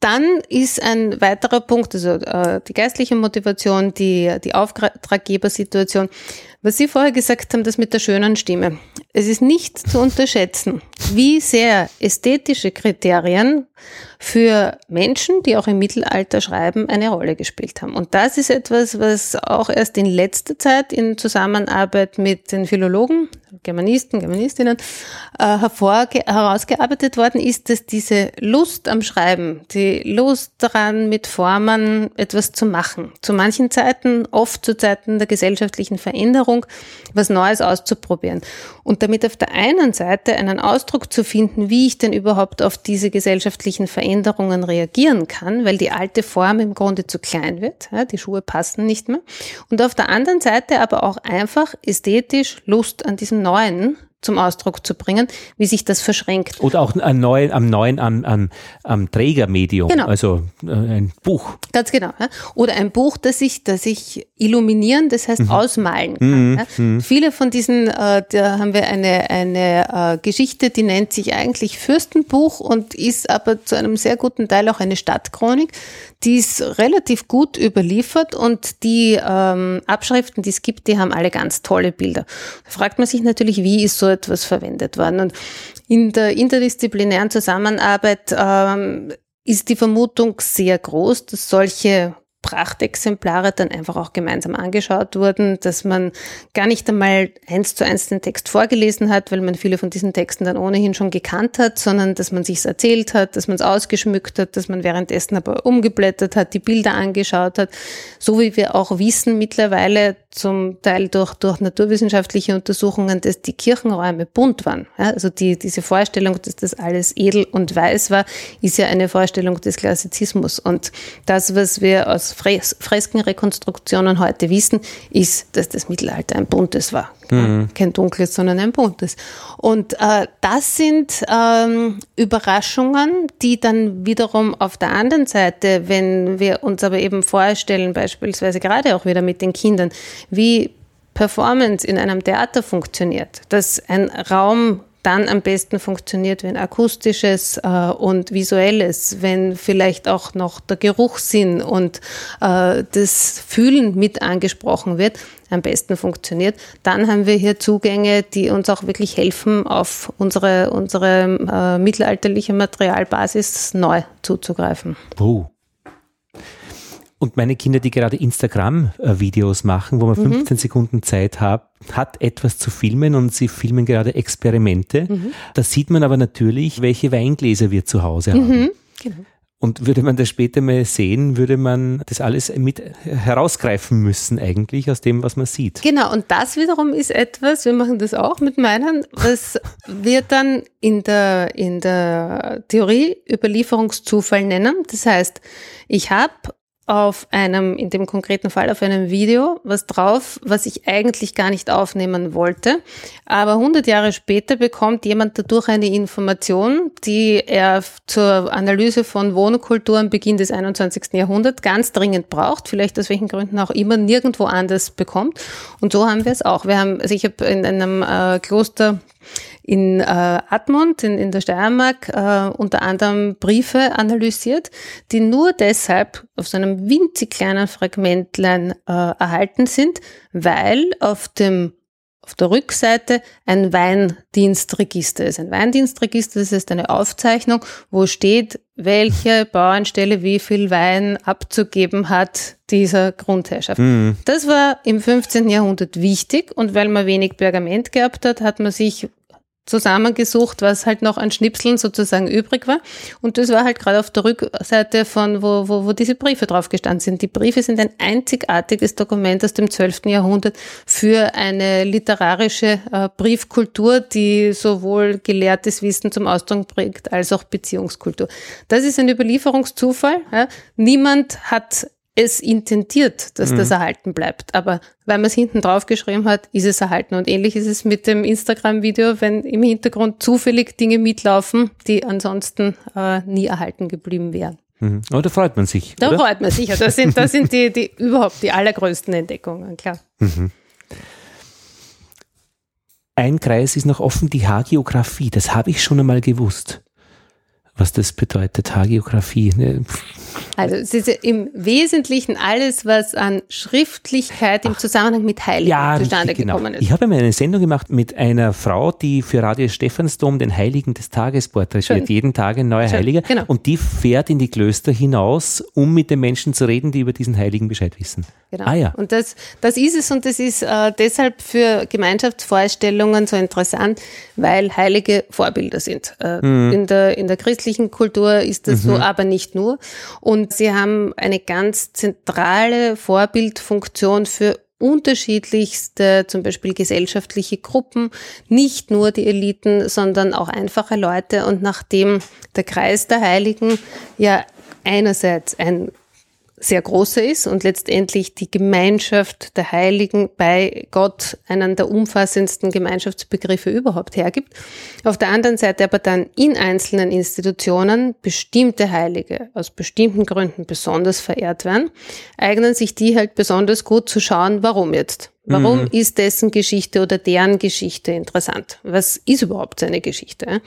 Dann ist ein weiterer Punkt, also äh, die geistliche Motivation, die, die Auftraggebersituation. Was Sie vorher gesagt haben, das mit der schönen Stimme. Es ist nicht zu unterschätzen, wie sehr ästhetische Kriterien für Menschen, die auch im Mittelalter schreiben, eine Rolle gespielt haben. Und das ist etwas, was auch erst in letzter Zeit in Zusammenarbeit mit den Philologen, Germanisten, Germanistinnen äh, herausgearbeitet worden ist, dass diese Lust am Schreiben, die Lust daran, mit Formen etwas zu machen, zu manchen Zeiten, oft zu Zeiten der gesellschaftlichen Veränderung, was Neues auszuprobieren. Und damit auf der einen Seite einen Ausdruck zu finden, wie ich denn überhaupt auf diese gesellschaftlichen Veränderungen reagieren kann, weil die alte Form im Grunde zu klein wird, ja, die Schuhe passen nicht mehr. Und auf der anderen Seite aber auch einfach ästhetisch Lust an diesem Neuen zum Ausdruck zu bringen, wie sich das verschränkt. Oder auch am neuen, am neuen, am, am, am Trägermedium, genau. also äh, ein Buch. Ganz genau. Ja. Oder ein Buch, das ich, das ich illuminieren, das heißt mhm. ausmalen kann. Mhm. Ja. Mhm. Viele von diesen, äh, da haben wir eine, eine äh, Geschichte, die nennt sich eigentlich Fürstenbuch und ist aber zu einem sehr guten Teil auch eine Stadtchronik die ist relativ gut überliefert und die ähm, Abschriften, die es gibt, die haben alle ganz tolle Bilder. Da fragt man sich natürlich, wie ist so etwas verwendet worden? Und in der interdisziplinären Zusammenarbeit ähm, ist die Vermutung sehr groß, dass solche Prachtexemplare dann einfach auch gemeinsam angeschaut wurden, dass man gar nicht einmal eins zu eins den Text vorgelesen hat, weil man viele von diesen Texten dann ohnehin schon gekannt hat, sondern dass man sich's erzählt hat, dass man es ausgeschmückt hat, dass man währenddessen aber umgeblättert hat, die Bilder angeschaut hat, so wie wir auch wissen mittlerweile zum Teil durch, durch naturwissenschaftliche Untersuchungen, dass die Kirchenräume bunt waren. Ja, also die, diese Vorstellung, dass das alles edel und weiß war, ist ja eine Vorstellung des Klassizismus. Und das, was wir aus Fres Freskenrekonstruktionen heute wissen, ist, dass das Mittelalter ein buntes war. Mhm. Kein dunkles, sondern ein buntes. Und äh, das sind ähm, Überraschungen, die dann wiederum auf der anderen Seite, wenn wir uns aber eben vorstellen, beispielsweise gerade auch wieder mit den Kindern, wie Performance in einem Theater funktioniert, dass ein Raum dann am besten funktioniert, wenn akustisches äh, und visuelles, wenn vielleicht auch noch der Geruchssinn und äh, das Fühlen mit angesprochen wird, am besten funktioniert, dann haben wir hier Zugänge, die uns auch wirklich helfen, auf unsere, unsere äh, mittelalterliche Materialbasis neu zuzugreifen. Oh. Und meine Kinder, die gerade Instagram-Videos machen, wo man mhm. 15 Sekunden Zeit hat, hat etwas zu filmen und sie filmen gerade Experimente. Mhm. Da sieht man aber natürlich, welche Weingläser wir zu Hause haben. Mhm. Genau. Und würde man das später mal sehen, würde man das alles mit herausgreifen müssen eigentlich aus dem, was man sieht. Genau, und das wiederum ist etwas, wir machen das auch mit meinen, was wir dann in der, in der Theorie Überlieferungszufall nennen. Das heißt, ich habe auf einem, in dem konkreten Fall auf einem Video, was drauf, was ich eigentlich gar nicht aufnehmen wollte. Aber 100 Jahre später bekommt jemand dadurch eine Information, die er zur Analyse von Wohnkultur Beginn des 21. Jahrhunderts ganz dringend braucht, vielleicht aus welchen Gründen auch immer, nirgendwo anders bekommt. Und so haben wir es auch. Wir haben, also ich habe in einem äh, Kloster in äh, Admont, in, in der Steiermark, äh, unter anderem Briefe analysiert, die nur deshalb auf so einem winzig kleinen Fragmentlein äh, erhalten sind, weil auf dem auf der Rückseite ein Weindienstregister ist. Ein Weindienstregister, das ist eine Aufzeichnung, wo steht, welche Bauernstelle wie viel Wein abzugeben hat dieser Grundherrschaft. Mhm. Das war im 15. Jahrhundert wichtig und weil man wenig Pergament gehabt hat, hat man sich zusammengesucht, was halt noch an Schnipseln sozusagen übrig war. Und das war halt gerade auf der Rückseite von, wo, wo, wo diese Briefe drauf gestanden sind. Die Briefe sind ein einzigartiges Dokument aus dem 12. Jahrhundert für eine literarische äh, Briefkultur, die sowohl gelehrtes Wissen zum Ausdruck bringt, als auch Beziehungskultur. Das ist ein Überlieferungszufall. Ja. Niemand hat es intendiert, dass mhm. das erhalten bleibt. Aber weil man es hinten drauf geschrieben hat, ist es erhalten. Und ähnlich ist es mit dem Instagram-Video, wenn im Hintergrund zufällig Dinge mitlaufen, die ansonsten äh, nie erhalten geblieben wären. Mhm. Aber da freut man sich. Da oder? freut man sich. Das sind, das sind die, die überhaupt die allergrößten Entdeckungen, klar. Mhm. Ein Kreis ist noch offen, die Hagiografie. Das habe ich schon einmal gewusst. Was das bedeutet, Hagiografie. Ne? Also es ist im Wesentlichen alles, was an Schriftlichkeit im Zusammenhang mit Heiligen ja, zustande genau. gekommen ist. Ich habe einmal eine Sendung gemacht mit einer Frau, die für Radio Stephansdom den Heiligen des Tages porträtiert, jeden Tag ein neuer Schön. Heiliger. Genau. Und die fährt in die Klöster hinaus, um mit den Menschen zu reden, die über diesen Heiligen Bescheid wissen. Genau. Ah, ja. Und das, das ist es und das ist äh, deshalb für Gemeinschaftsvorstellungen so interessant, weil Heilige Vorbilder sind. Äh, mhm. in, der, in der christlichen Kultur ist das mhm. so, aber nicht nur. Und sie haben eine ganz zentrale Vorbildfunktion für unterschiedlichste, zum Beispiel gesellschaftliche Gruppen, nicht nur die Eliten, sondern auch einfache Leute. Und nachdem der Kreis der Heiligen ja einerseits ein sehr große ist und letztendlich die Gemeinschaft der Heiligen bei Gott einen der umfassendsten Gemeinschaftsbegriffe überhaupt hergibt. Auf der anderen Seite aber dann in einzelnen Institutionen bestimmte Heilige aus bestimmten Gründen besonders verehrt werden, eignen sich die halt besonders gut zu schauen, warum jetzt. Warum mhm. ist dessen Geschichte oder deren Geschichte interessant? Was ist überhaupt seine Geschichte?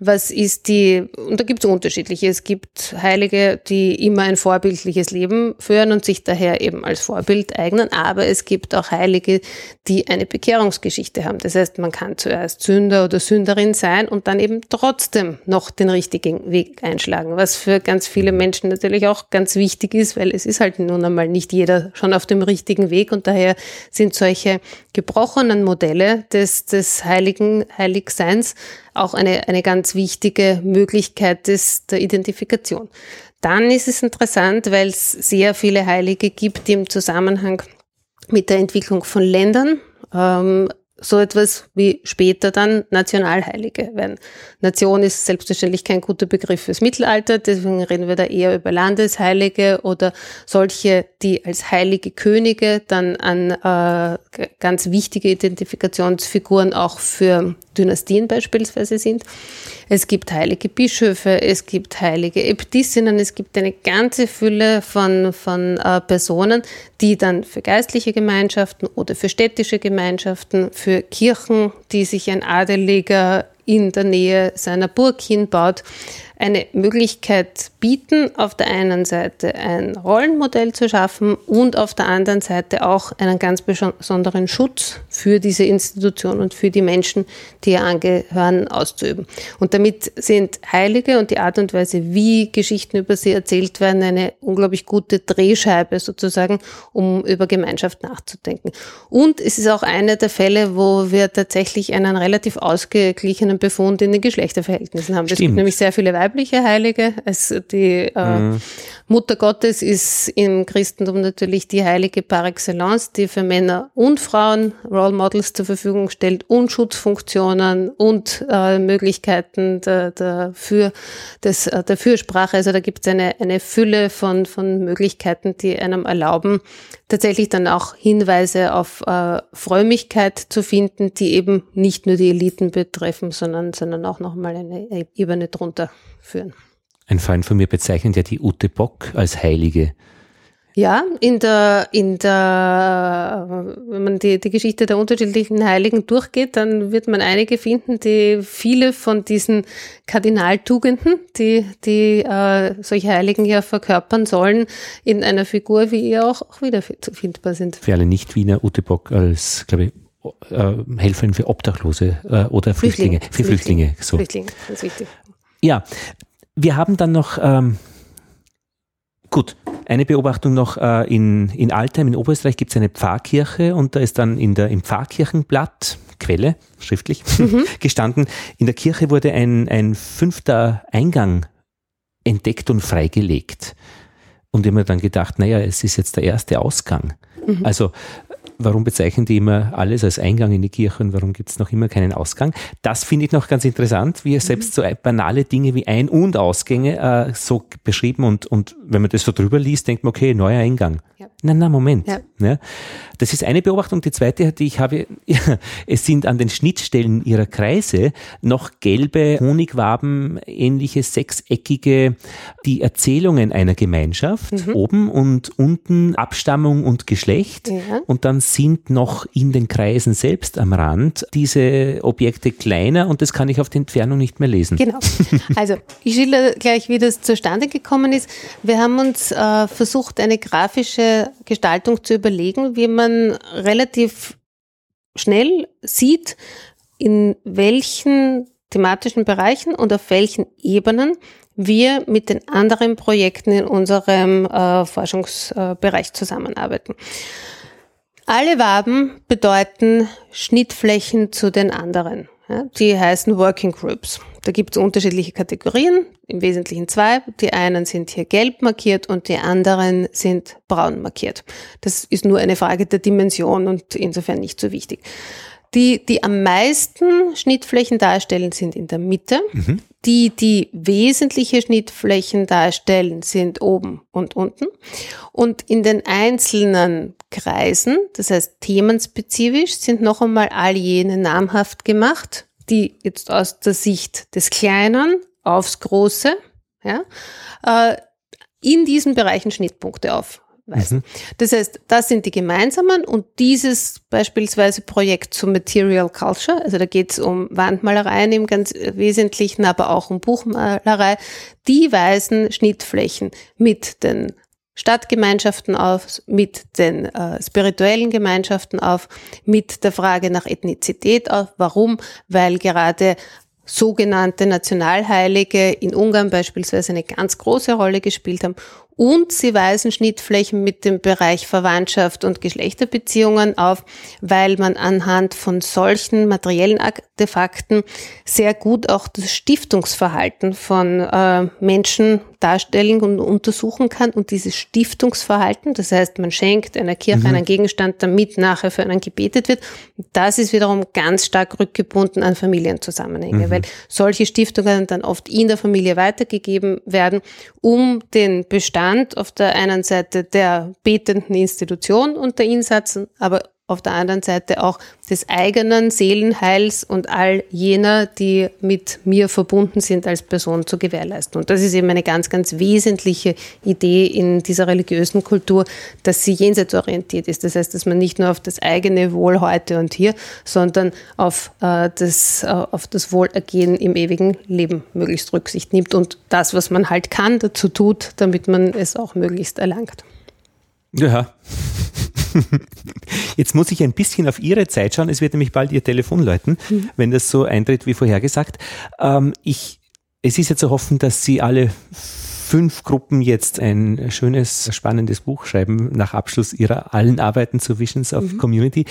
Was ist die, und da gibt es unterschiedliche. Es gibt Heilige, die immer ein vorbildliches Leben führen und sich daher eben als Vorbild eignen, aber es gibt auch Heilige, die eine Bekehrungsgeschichte haben. Das heißt, man kann zuerst Sünder oder Sünderin sein und dann eben trotzdem noch den richtigen Weg einschlagen, was für ganz viele Menschen natürlich auch ganz wichtig ist, weil es ist halt nun einmal nicht jeder schon auf dem richtigen Weg und daher sind so solche gebrochenen Modelle des, des heiligen Heiligseins auch eine, eine ganz wichtige Möglichkeit des, der Identifikation. Dann ist es interessant, weil es sehr viele Heilige gibt, die im Zusammenhang mit der Entwicklung von Ländern ähm, so etwas wie später dann Nationalheilige werden. Nation ist selbstverständlich kein guter Begriff fürs Mittelalter, deswegen reden wir da eher über Landesheilige oder solche, die als heilige Könige dann an äh, ganz wichtige Identifikationsfiguren auch für Dynastien beispielsweise sind. Es gibt heilige Bischöfe, es gibt heilige Äbtissinnen, es gibt eine ganze Fülle von, von äh, Personen, die dann für geistliche Gemeinschaften oder für städtische Gemeinschaften, für Kirchen, die sich ein Adeliger in der Nähe seiner Burg hinbaut, eine Möglichkeit bieten, auf der einen Seite ein Rollenmodell zu schaffen und auf der anderen Seite auch einen ganz besonderen Schutz für diese Institution und für die Menschen, die ihr angehören, auszuüben. Und damit sind Heilige und die Art und Weise, wie Geschichten über sie erzählt werden, eine unglaublich gute Drehscheibe sozusagen, um über Gemeinschaft nachzudenken. Und es ist auch einer der Fälle, wo wir tatsächlich einen relativ ausgeglichenen Befund in den Geschlechterverhältnissen haben. Es gibt nämlich sehr viele weibliche Heilige. Es, die äh, mhm. Mutter Gottes ist im Christentum natürlich die Heilige par excellence, die für Männer und Frauen Role Models zur Verfügung stellt und Schutzfunktionen und äh, Möglichkeiten der, der, für, des, äh, der Fürsprache. Also da gibt es eine, eine Fülle von, von Möglichkeiten, die einem erlauben, tatsächlich dann auch Hinweise auf äh, Frömmigkeit zu finden, die eben nicht nur die Eliten betreffen, sondern, sondern auch nochmal eine Ebene drunter führen. Ein Freund von mir bezeichnet ja die Ute Bock als Heilige. Ja, in der, in der, wenn man die, die Geschichte der unterschiedlichen Heiligen durchgeht, dann wird man einige finden, die viele von diesen Kardinaltugenden, die, die äh, solche Heiligen ja verkörpern sollen, in einer Figur wie ihr auch, auch wieder findbar sind. Für alle Nicht-Wiener Ute Bock als, glaube ich, äh, Helferin für Obdachlose äh, oder Flüchtlinge. Flüchtlinge. Für Flüchtlinge, Flüchtlinge so. Flüchtlinge, ganz wichtig. Ja, wir haben dann noch, ähm, gut, eine Beobachtung noch äh, in, in Altheim in Oberösterreich gibt es eine Pfarrkirche und da ist dann in der, im Pfarrkirchenblatt, Quelle, schriftlich, mhm. gestanden, in der Kirche wurde ein, ein fünfter Eingang entdeckt und freigelegt. Und ich habe mir dann gedacht, naja, es ist jetzt der erste Ausgang. Mhm. Also warum bezeichnen die immer alles als Eingang in die Kirche und warum gibt es noch immer keinen Ausgang? Das finde ich noch ganz interessant, wie selbst so banale Dinge wie Ein- und Ausgänge äh, so beschrieben und, und wenn man das so drüber liest, denkt man, okay, neuer Eingang. Ja. Na, na, Moment. Ja. ja. Das ist eine Beobachtung. Die zweite, die ich habe, ja, es sind an den Schnittstellen ihrer Kreise noch gelbe Honigwaben, ähnliche sechseckige, die Erzählungen einer Gemeinschaft, mhm. oben und unten Abstammung und Geschlecht ja. und dann sind noch in den Kreisen selbst am Rand diese Objekte kleiner und das kann ich auf die Entfernung nicht mehr lesen. Genau. Also ich schilder gleich, wie das zustande gekommen ist. Wir haben uns äh, versucht, eine grafische Gestaltung zu überlegen, wie man relativ schnell sieht, in welchen thematischen Bereichen und auf welchen Ebenen wir mit den anderen Projekten in unserem äh, Forschungsbereich zusammenarbeiten. Alle Waben bedeuten Schnittflächen zu den anderen. Ja, die heißen Working Groups. Da gibt es unterschiedliche Kategorien, im Wesentlichen zwei. Die einen sind hier gelb markiert und die anderen sind braun markiert. Das ist nur eine Frage der Dimension und insofern nicht so wichtig. Die, die am meisten Schnittflächen darstellen, sind in der Mitte. Mhm. Die, die wesentliche Schnittflächen darstellen, sind oben und unten. Und in den einzelnen Kreisen, das heißt themenspezifisch, sind noch einmal all jene namhaft gemacht, die jetzt aus der Sicht des Kleinen aufs Große, ja, äh, in diesen Bereichen Schnittpunkte auf. Mhm. Das heißt, das sind die gemeinsamen und dieses beispielsweise Projekt zum Material Culture, also da geht es um Wandmalereien im ganz Wesentlichen, aber auch um Buchmalerei, die weisen Schnittflächen mit den Stadtgemeinschaften auf, mit den äh, spirituellen Gemeinschaften auf, mit der Frage nach Ethnizität auf. Warum? Weil gerade sogenannte Nationalheilige in Ungarn beispielsweise eine ganz große Rolle gespielt haben und sie weisen Schnittflächen mit dem Bereich Verwandtschaft und Geschlechterbeziehungen auf, weil man anhand von solchen materiellen Artefakten sehr gut auch das Stiftungsverhalten von äh, Menschen darstellen und untersuchen kann. Und dieses Stiftungsverhalten, das heißt, man schenkt einer Kirche mhm. einen Gegenstand, damit nachher für einen gebetet wird, das ist wiederum ganz stark rückgebunden an Familienzusammenhänge, mhm. weil solche Stiftungen dann oft in der Familie weitergegeben werden, um den Bestand Stand auf der einen Seite der betenden Institution unter Insatzen, aber auf der anderen Seite auch des eigenen Seelenheils und all jener, die mit mir verbunden sind als Person zu gewährleisten. Und das ist eben eine ganz, ganz wesentliche Idee in dieser religiösen Kultur, dass sie jenseitsorientiert ist. Das heißt, dass man nicht nur auf das eigene Wohl heute und hier, sondern auf, äh, das, äh, auf das Wohlergehen im ewigen Leben möglichst Rücksicht nimmt und das, was man halt kann, dazu tut, damit man es auch möglichst erlangt. Ja. Jetzt muss ich ein bisschen auf Ihre Zeit schauen. Es wird nämlich bald Ihr Telefon läuten, mhm. wenn das so eintritt wie vorhergesagt. Ähm, ich, es ist ja zu hoffen, dass Sie alle fünf Gruppen jetzt ein schönes, spannendes Buch schreiben nach Abschluss ihrer allen Arbeiten zu Visions of mhm. Community.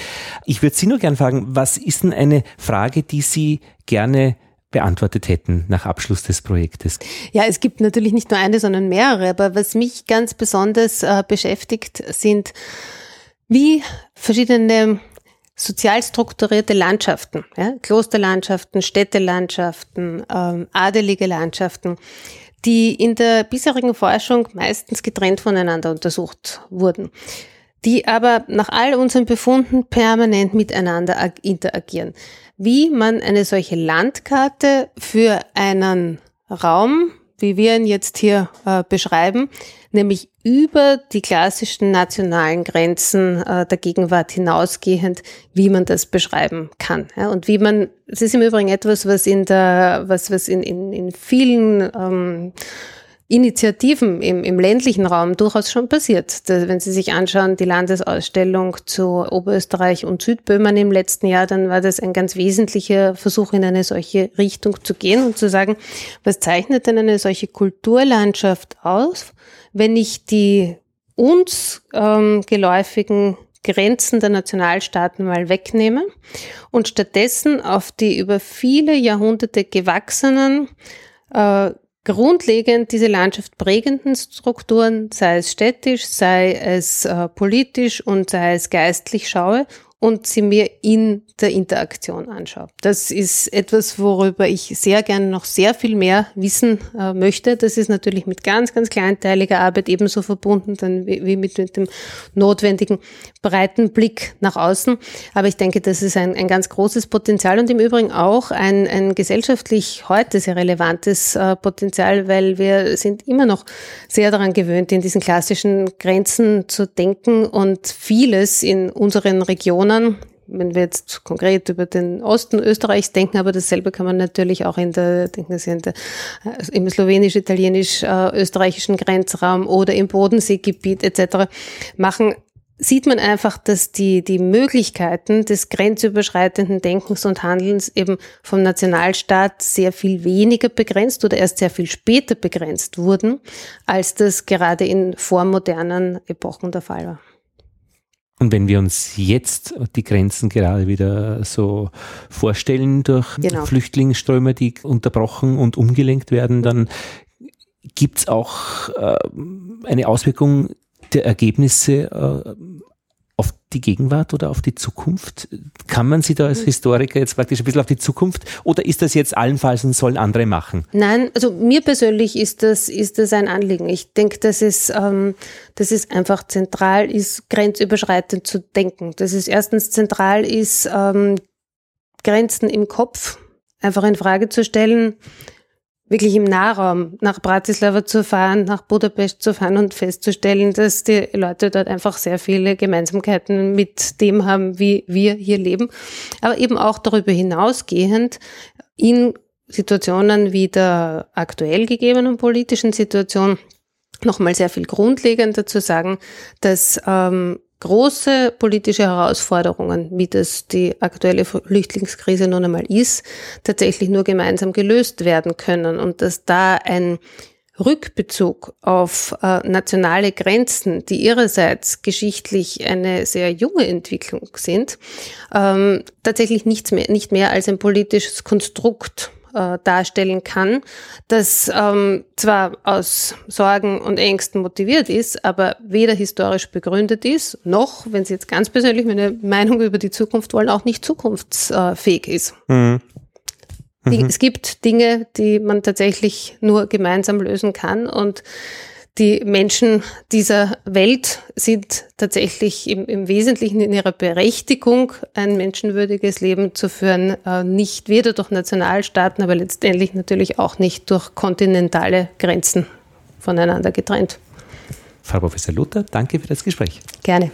Ich würde Sie nur gern fragen, was ist denn eine Frage, die Sie gerne beantwortet hätten nach Abschluss des Projektes? Ja, es gibt natürlich nicht nur eine, sondern mehrere. Aber was mich ganz besonders äh, beschäftigt, sind wie verschiedene sozial strukturierte Landschaften, ja, Klosterlandschaften, Städtelandschaften, ähm, adelige Landschaften, die in der bisherigen Forschung meistens getrennt voneinander untersucht wurden, die aber nach all unseren Befunden permanent miteinander interagieren. Wie man eine solche Landkarte für einen Raum, wie wir ihn jetzt hier äh, beschreiben, nämlich über die klassischen nationalen Grenzen äh, der Gegenwart hinausgehend, wie man das beschreiben kann. Ja, und wie man, es ist im Übrigen etwas, was in der, was, was in, in, in vielen ähm, Initiativen im, im ländlichen Raum durchaus schon passiert. Da, wenn Sie sich anschauen, die Landesausstellung zu Oberösterreich und Südböhmen im letzten Jahr, dann war das ein ganz wesentlicher Versuch, in eine solche Richtung zu gehen und zu sagen, was zeichnet denn eine solche Kulturlandschaft aus? wenn ich die uns ähm, geläufigen Grenzen der Nationalstaaten mal wegnehme und stattdessen auf die über viele Jahrhunderte gewachsenen, äh, grundlegend diese Landschaft prägenden Strukturen, sei es städtisch, sei es äh, politisch und sei es geistlich schaue und sie mir in der Interaktion anschaue. Das ist etwas, worüber ich sehr gerne noch sehr viel mehr wissen äh, möchte. Das ist natürlich mit ganz, ganz kleinteiliger Arbeit ebenso verbunden dann wie, wie mit, mit, dem notwendigen breiten Blick nach außen. Aber ich denke, das ist ein, ein ganz großes Potenzial und im Übrigen auch ein, ein gesellschaftlich heute sehr relevantes äh, Potenzial, weil wir sind immer noch sehr daran gewöhnt, in diesen klassischen Grenzen zu denken und vieles in unseren Regionen Regionen, wenn wir jetzt konkret über den Osten Österreichs denken, aber dasselbe kann man natürlich auch in der, denken Sie, in der, äh, im slowenisch-italienisch-österreichischen Grenzraum oder im Bodenseegebiet etc. machen, sieht man einfach, dass die, die Möglichkeiten des grenzüberschreitenden Denkens und Handelns eben vom Nationalstaat sehr viel weniger begrenzt oder erst sehr viel später begrenzt wurden, als das gerade in vormodernen Epochen der Fall war. Und wenn wir uns jetzt die Grenzen gerade wieder so vorstellen durch genau. Flüchtlingsströme, die unterbrochen und umgelenkt werden, dann gibt es auch äh, eine Auswirkung der Ergebnisse äh, auf die Gegenwart oder auf die Zukunft? Kann man sie da als hm. Historiker jetzt praktisch ein bisschen auf die Zukunft oder ist das jetzt allenfalls und sollen andere machen? Nein, also mir persönlich ist das, ist das ein Anliegen. Ich denke, dass es, ähm, dass es einfach zentral ist, grenzüberschreitend zu denken. Dass es erstens zentral ist, ähm, Grenzen im Kopf einfach in Frage zu stellen wirklich im Nahraum nach Bratislava zu fahren, nach Budapest zu fahren und festzustellen, dass die Leute dort einfach sehr viele Gemeinsamkeiten mit dem haben, wie wir hier leben. Aber eben auch darüber hinausgehend in Situationen wie der aktuell gegebenen politischen Situation nochmal sehr viel grundlegender zu sagen, dass ähm, große politische Herausforderungen, wie das die aktuelle Flüchtlingskrise nun einmal ist, tatsächlich nur gemeinsam gelöst werden können und dass da ein Rückbezug auf äh, nationale Grenzen, die ihrerseits geschichtlich eine sehr junge Entwicklung sind, ähm, tatsächlich nichts mehr, nicht mehr als ein politisches Konstrukt äh, darstellen kann, das ähm, zwar aus Sorgen und Ängsten motiviert ist, aber weder historisch begründet ist, noch, wenn Sie jetzt ganz persönlich meine Meinung über die Zukunft wollen, auch nicht zukunftsfähig ist. Mhm. Mhm. Es gibt Dinge, die man tatsächlich nur gemeinsam lösen kann und die Menschen dieser Welt sind tatsächlich im, im, Wesentlichen in ihrer Berechtigung, ein menschenwürdiges Leben zu führen, äh, nicht weder durch Nationalstaaten, aber letztendlich natürlich auch nicht durch kontinentale Grenzen voneinander getrennt. Frau Professor Luther, danke für das Gespräch. Gerne.